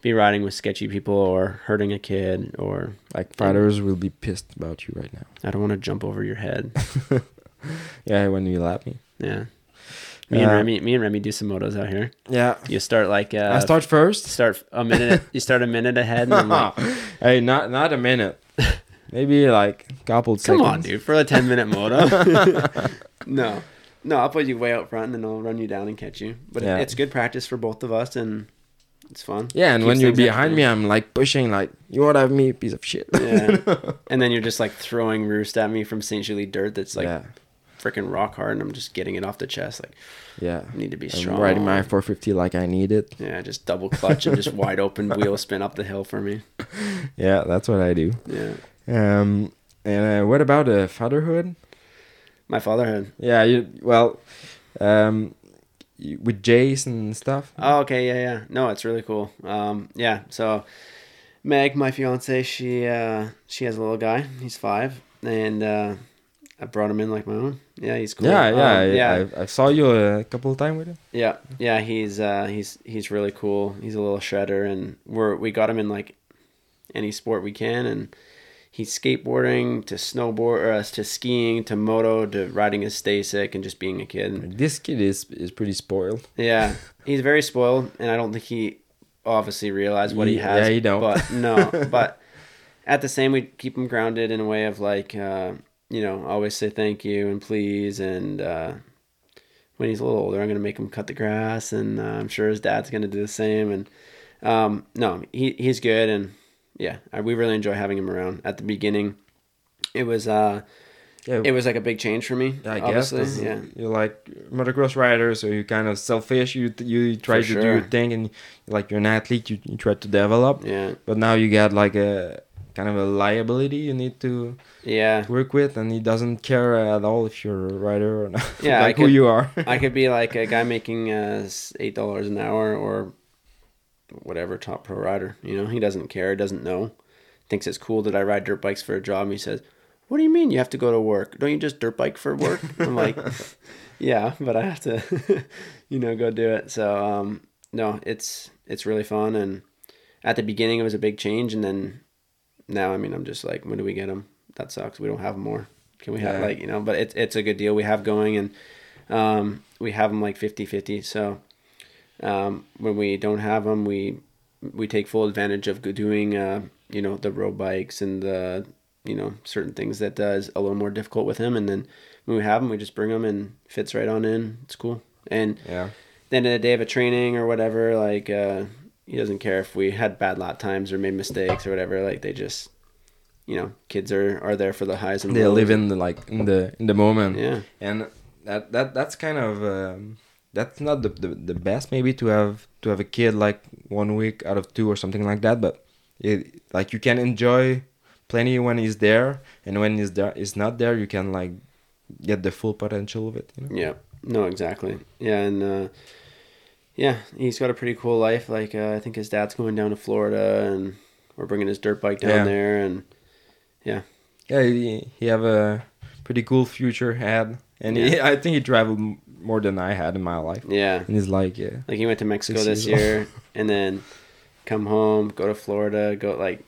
be riding with sketchy people or hurting a kid, or Like fighters will be pissed about you right now. I don't want to jump over your head. Yeah, when you lap me. Yeah. Me and Uh, Remy, me and Remy do some motos out here. Yeah, You start like uh, I start first. start a minute. you start a minute ahead. Like, hey, not not a minute. Maybe like couple come seconds. on, dude, for a ten minute moto. no, no, I'll put you way out front, and then I'll run you down and catch you. But Yeah. it's good practice for both of us, and it's fun. Yeah, and when you're behind me, I'm like pushing, like you want to have me, piece of shit. Yeah. and then you're just like throwing roost at me from St. Julie dirt that's like yeah, freaking rock hard, and I'm just getting it off the chest. Like, yeah. I need to be I'm strong. riding my 450 like I need it. Yeah, just double clutch and just wide open wheel spin up the hill for me. Yeah, that's what I do. Yeah. Um, and uh, what about uh, fatherhood? My father had. Yeah, you well, um, with Jays and stuff. Oh, okay, yeah, yeah. No, it's really cool. Um, yeah. So, Meg, my fiance, she uh, she has a little guy. He's five, and uh, I brought him in like my own. Yeah, he's cool. Yeah, yeah, Um, I, yeah, I, I saw you a couple of times with him. yeah, yeah. He's uh, he's he's really cool. He's a little shredder, and we're we got him in like any sport we can, and he's skateboarding to snowboard, or, uh, to skiing, to moto, to riding his Stacyc, and just being a kid. This kid is is pretty spoiled. Yeah, he's very spoiled, and I don't think he obviously realized what he has. yeah, he don't. But no, but at the same, we keep him grounded in a way of like, uh, you know, always say thank you and please, and uh, when he's a little older, I'm gonna make him cut the grass, and uh, I'm sure his dad's gonna do the same. And um, no, he he's good, and yeah, I, we really enjoy having him around. At the beginning, it was uh, Yeah, it was like a big change for me. I guess. obviously, yeah. You're like motocross rider, so you're kind of selfish. You you try For to do your thing, and like you're an athlete, you, you try to develop. Yeah, But now you got like a kind of a liability you need to yeah. work with, and he doesn't care at all if you're a rider or not. Yeah, I like who could- you are. I could be like a guy making uh, eight dollars an hour or whatever top pro rider. You know, he doesn't care, doesn't know, thinks it's cool that I ride dirt bikes for a job. And he says, "What do you mean you have to go to work? Don't you just dirt bike for work?" I'm like, "Yeah, but I have to, you know, go do it." So um, no, it's it's really fun. And at the beginning, it was a big change, and then now, I mean, I'm just like, when do we get them? That sucks. We don't have more. Can we have Yeah. like you know? But it's it's a good deal we have going, and um, we have them like 50-50. So um, when we don't have them, we we take full advantage of doing uh, you know the road bikes and the you know certain things that does a little more difficult with him, and then when we have them, we just bring them and fits right on in. It's cool. And yeah. then in a day of a training or whatever, like uh, he doesn't care if we had bad lap times or made mistakes or whatever. Like they just, you know, kids are are there for the highs and They lows. live in the like in the in the moment. Yeah, and that that that's kind of um, that's not the, the the best maybe to have to have a kid like one week out of two or something like that but it like you can enjoy plenty when he's there and when he's there is not there you can like get the full potential of it you know? yeah, no, exactly. Yeah, and uh, yeah, he's got a pretty cool life. Like uh, I think his dad's going down to Florida, and we're bringing his dirt bike down Yeah. there, and yeah yeah he, he have a pretty cool future ahead and he, i think he traveled more than i had in my life yeah, and he's like yeah Like he went to Mexico this year and then come home, go to Florida, go like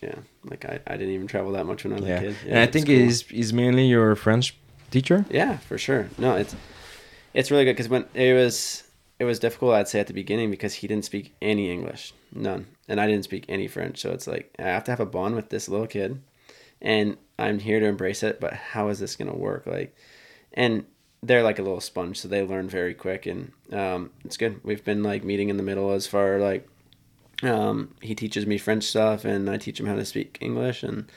yeah, like I, I didn't even travel that much when I was yeah, a kid. and i think cool. he's he's mainly your french teacher Yeah, for sure. No, it's it's really good because when it was it was difficult, I'd say at the beginning because he didn't speak any English, none, and I didn't speak any French. So it's like I have to have a bond with this little kid, and I'm here to embrace it. But how is this gonna work? Like, and they're like a little sponge, so they learn very quick, and um, it's good. We've been like meeting in the middle as far like um, he teaches me French stuff, and I teach him how to speak English, and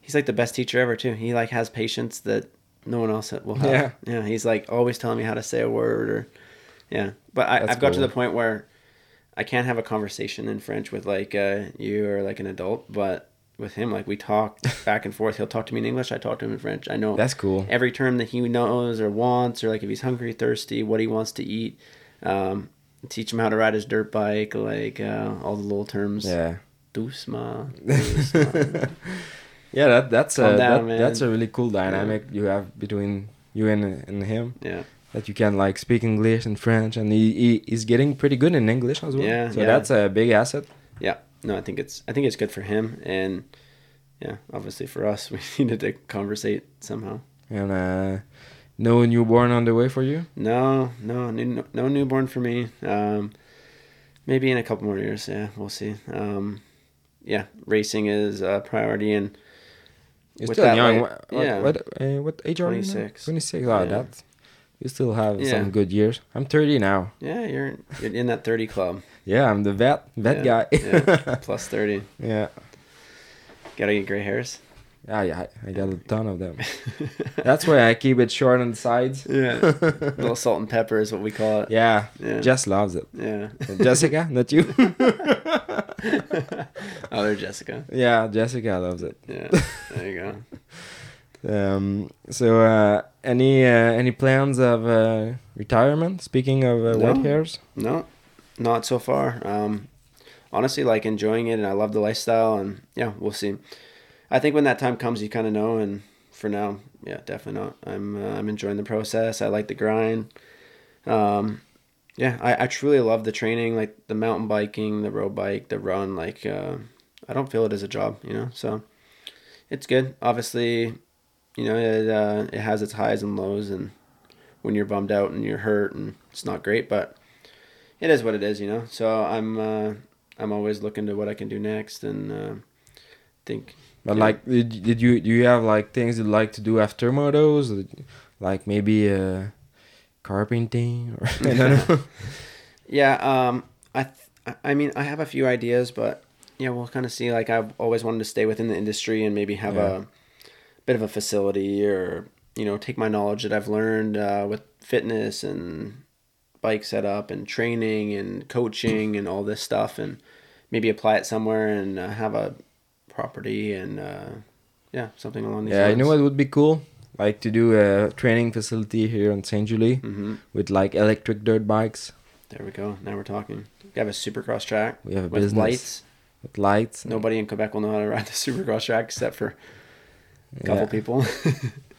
he's like the best teacher ever too. He like has patience that no one else will have. Yeah. yeah. He's like always telling me how to say a word or, yeah. But I, That's I've got to the point where I can't have a conversation in French with like uh, you or like an adult, but with him, like we talk back and forth. He'll talk to me in English. I talk to him in French. I know that's cool every term that he knows or wants, or like if he's hungry, thirsty, what he wants to eat. Um, teach him how to ride his dirt bike, like uh, all the little terms. yeah doucement. Yeah, that that's Calm a down, that, that's a really cool dynamic you have between you and and him. yeah. That you can like speak English and French, and he, he he's getting pretty good in English as well. Yeah, so yeah. that's a big asset. Yeah. No, I think it's I think it's good for him and yeah, obviously for us we needed to conversate somehow. And uh, no newborn on the way for you. No, no, no, no newborn for me. Um, maybe in a couple more years. Yeah, we'll see. Um, yeah, racing is a priority, and You're still young. way- what, yeah. what, uh, what age are you? 26. Twenty six. Oh, Yeah. that you still have Yeah. some good years. I'm thirty now. yeah, you're you're in that thirty club. Yeah, I'm the vet vet Yeah, guy. yeah, plus thirty. yeah. Gotta get gray hairs. Yeah, yeah, I- got a ton of them. That's why I keep it short on the sides. Yeah, little salt and pepper is what we call it. Yeah, Yeah. Jess loves it. Yeah. Jessica, not you. oh, they're Jessica. yeah, Jessica loves it. Yeah, there you go. Um, so, uh, any uh, any plans of uh, retirement? Speaking of uh, white hairs, No, not so far. Um, honestly, like enjoying it, and I love the lifestyle, and yeah, we'll see. I think when that time comes, you kind of know. And for now, yeah, definitely not. I'm uh, I'm enjoying the process. I like the grind. Um, yeah, I, I truly love the training, like the mountain biking, the road bike, the run. Like uh, I don't feel it as a job, you know. So it's good. Obviously, you know it uh, it has its highs and lows, and when you're bummed out and you're hurt, and it's not great, but it is what it is, you know. So I'm uh, I'm always looking to what I can do next, and uh, think but like, did, did you do you have like things you'd like to do after motos, like maybe uh, carpenting or I don't know. yeah. Um, I th- I- I mean I have a few ideas, but yeah, we'll kind of see. Like I've always wanted to stay within the industry and maybe have Yeah. a bit of a facility, or you know, take my knowledge that I've learned uh, with fitness and bike setup and training and coaching and all this stuff, and maybe apply it somewhere and uh, have a property and uh, yeah, something along these yeah, lines. you know what would be cool? Like to do a training facility here in Saint Julie hmm with like electric dirt bikes. There we go. Now we're talking. We have a supercross track We have a with business lights. with lights. Nobody in Quebec will know how to ride the supercross track except for a couple Yeah, people.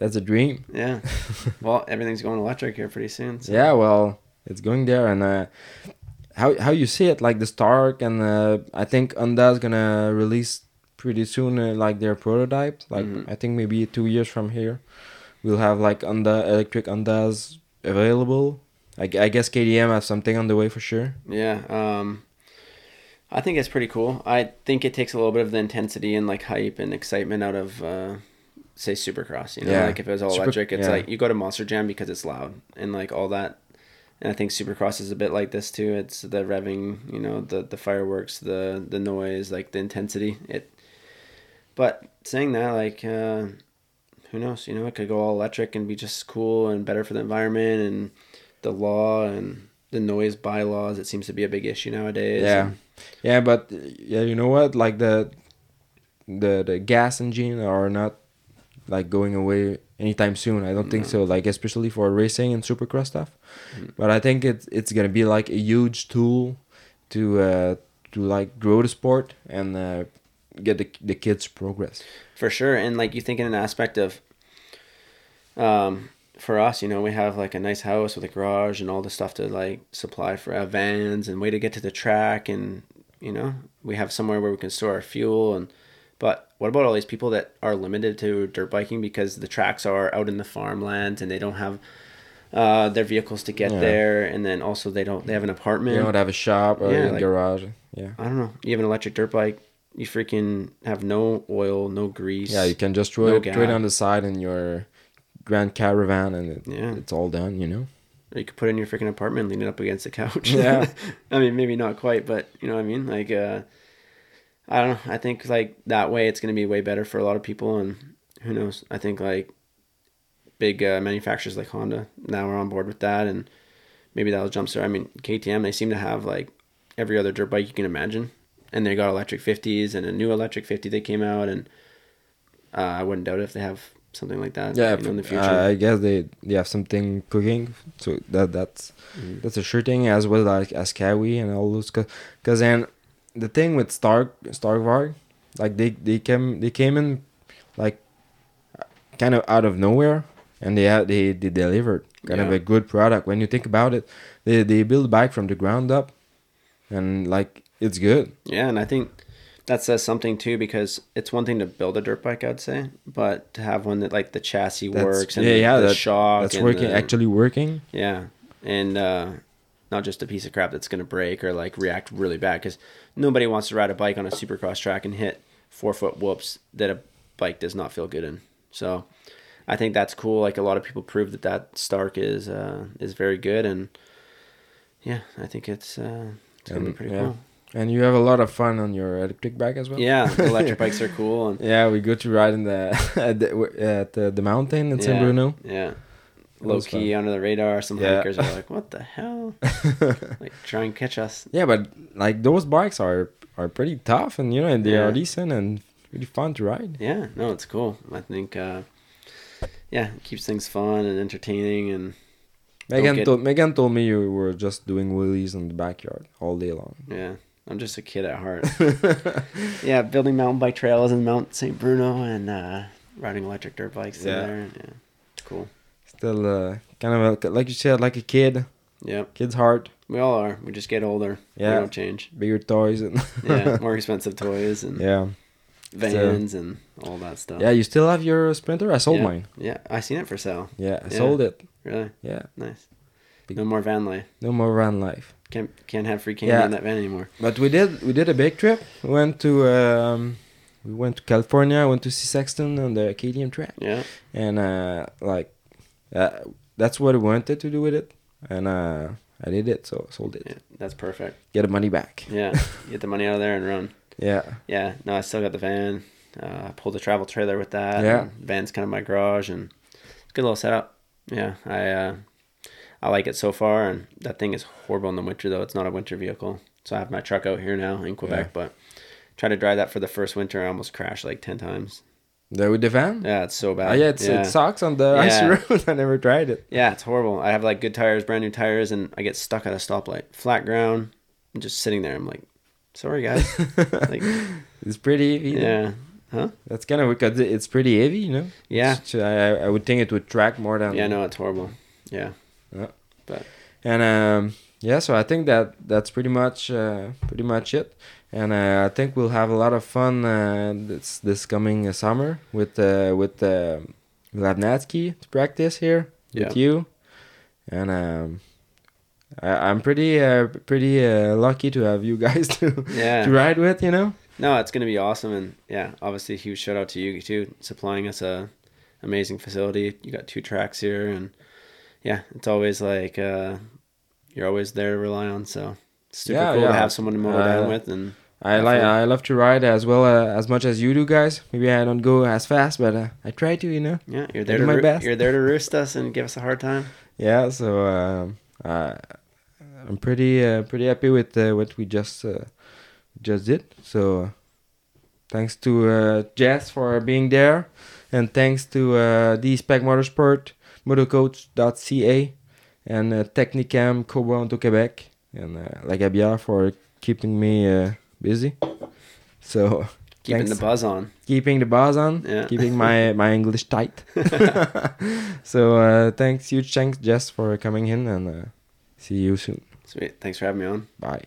That's a dream. yeah. Well, everything's going electric here pretty soon. So. Yeah, well, it's going there, and uh, how how you see it, like the Stark, and uh, I think Honda's gonna release pretty soon, uh, like their prototype. Like Mhm. I think maybe two years from here, we'll have like Honda electric Hondas available. I, I guess KTM has something on the way for sure. Yeah. Um, I think it's pretty cool. I think it takes a little bit of the intensity and like hype and excitement out of, uh, say, Supercross. You know, Yeah. like if it was all Super- electric, it's yeah. like you go to Monster Jam because it's loud and like all that. And I think Supercross is a bit like this too. It's the revving, you know, the the fireworks, the the noise, like the intensity. It. But saying that, like, uh, who knows? You know, it could go all electric and be just cool and better for the environment and the law and the noise bylaws. It seems to be a big issue nowadays. Yeah. and- Yeah, but yeah, you know what? Like the the the gas engine are not like going away anytime soon. I don't think so. Like especially for racing and supercross stuff. Mhm. But I think it's it's gonna be like a huge tool to uh to like grow the sport and uh, get the the kids progress. for sure. And like you think in an aspect of, um, for us, you know, we have like a nice house with a garage and all the stuff to like supply for uh, vans and way to get to the track, and you know, we have somewhere where we can store our fuel and. But what about all these people that are limited to dirt biking because the tracks are out in the farmland and they don't have uh, their vehicles to get Yeah. there, and then also they don't they have an apartment. You don't have a shop or Yeah, a like- garage. Yeah. I don't know. You have an electric dirt bike. You freaking have no oil, no grease. Yeah, you can just throw No it throw it on the side in your Grand Caravan and it, Yeah. it's all done. You know. Or you could put it in your freaking apartment, lean it up against the couch. Yeah. I mean, maybe not quite, but you know what I mean. Like, uh, I don't know. I think like that way, it's gonna be way better for a lot of people, and who knows? I think like big uh, manufacturers like Honda now are on board with that, and maybe that'll jumpstart. I mean, KTM they seem to have like every other dirt bike you can imagine, and they got electric fifties and a new electric fifty that came out, and uh, I wouldn't doubt if they have something like that. Yeah, you know, in the future. uh, I guess they they have something cooking, so that that's Mhm. that's a sure thing as well like as Kawi and all those. because then the thing with Stark Starkvarg, like they they came they came in like kind of out of nowhere, and they had they they delivered kind of a good product. When you think about it, they they build a bike from the ground up, and like it's good. Yeah, and I think that says something too because it's one thing to build a dirt bike, I'd say, but to have one that like the chassis That's- works and yeah, the, yeah, the that- shock That's working the- actually working. Yeah, and uh, not just a piece of crap that's gonna break or like react really bad because nobody wants to ride a bike on a supercross track and hit four foot whoops that a bike does not feel good in. So I think that's cool. Like a lot of people prove that that Stark is uh, is very good, and yeah, I think it's uh, it's gonna be pretty yeah. cool. And you have a lot of fun on your electric bike as well. Yeah, electric bikes are cool, and Yeah, we go to ride in the at the, at the, the mountain in San Bruno. Yeah. Low key under the radar. Some Yeah. hikers are like, "What the hell?" like, try and catch us. Yeah, but like those bikes are are pretty tough, and you know, and they are decent and really fun to ride. Yeah, no, it's cool. I think, uh, yeah, it keeps things fun and entertaining, and Megan get- told Megan told me you were just doing wheelies in the backyard all day long. yeah, I'm just a kid at heart. yeah, building mountain bike trails in Mount St. Bruno and uh, riding electric dirt bikes Yeah. in there. Yeah, cool. Still, uh, kind of a, like you said, like a kid, Yeah. kid's heart, we all are. We just get older. Yeah. we don't change. bigger toys, and Yeah, more expensive toys and yeah, vans and all that stuff. yeah. You still have your Sprinter? I sold Yeah. mine. Yeah, I seen it for sale. Yeah, I Yeah. sold it. Really Yeah, nice. Big- No more van life. no more van life. Can't can't have free candy Yeah. in that van anymore. But we did we did a big trip. We went to um, we went to California. I went to see Sexton on the Acadian track. Yeah, and uh like uh, that's what I wanted to do with it and uh I did it so sold it yeah, that's perfect. get the money back Yeah, get the money out of there and run. yeah Yeah, no, I still got the van. Uh, I pulled a travel trailer with that. Yeah. Van's kind of my garage and it's a good little setup. Yeah, I uh, I like it so far. And that thing is horrible in the winter though. It's not a winter vehicle. So I have my truck out here now in Quebec, Yeah. but try to drive that for the first winter. I almost crashed like ten times. There with the van Yeah, it's so bad. yeah, it's, yeah. it sucks on the icy Yeah. road I never tried it Yeah, it's horrible. I have like good tires, brand new tires, and I get stuck at a stoplight, flat ground. I'm just sitting there. I'm like, sorry guys. like, it's pretty heavy yeah, huh? that's kind of because it's pretty heavy you know Yeah, I, I would think it would track more than yeah. No, it's horrible. Yeah, Yeah. But. and um yeah so i think that that's pretty much uh, pretty much it and uh, i think we'll have a lot of fun uh, this this coming uh, summer with uh, with uh, to practice here with you and um I, i'm pretty uh, pretty uh, lucky to have you guys to yeah. to ride with you know No, it's gonna be awesome, and yeah, obviously a huge shout out to you too, supplying us a amazing facility. You got two tracks here, and yeah, it's always like uh, you're always there to rely on. So it's super Yeah, cool yeah. to have someone to mow Uh, down with, and I like. I love to ride as well uh, as much as you do, guys. Maybe I don't go as fast, but uh, I try to, you know. yeah, you're there do to my best. you're there to roost us and give us a hard time. Yeah, so um, uh, I'm pretty uh, pretty happy with uh, what we just uh, just did. So thanks to uh, Jess for being there, and thanks to uh, the Spec Motorsport, Motocoach.ca, and uh, Technicam Cobra Quebec, and uh, La for keeping me uh, busy. So Keeping Thanks. the buzz on. keeping the buzz on, Yeah. keeping my my English tight. so uh, thanks, huge thanks, Jess, for coming in, and uh, see you soon. Sweet. Thanks for having me on. Bye.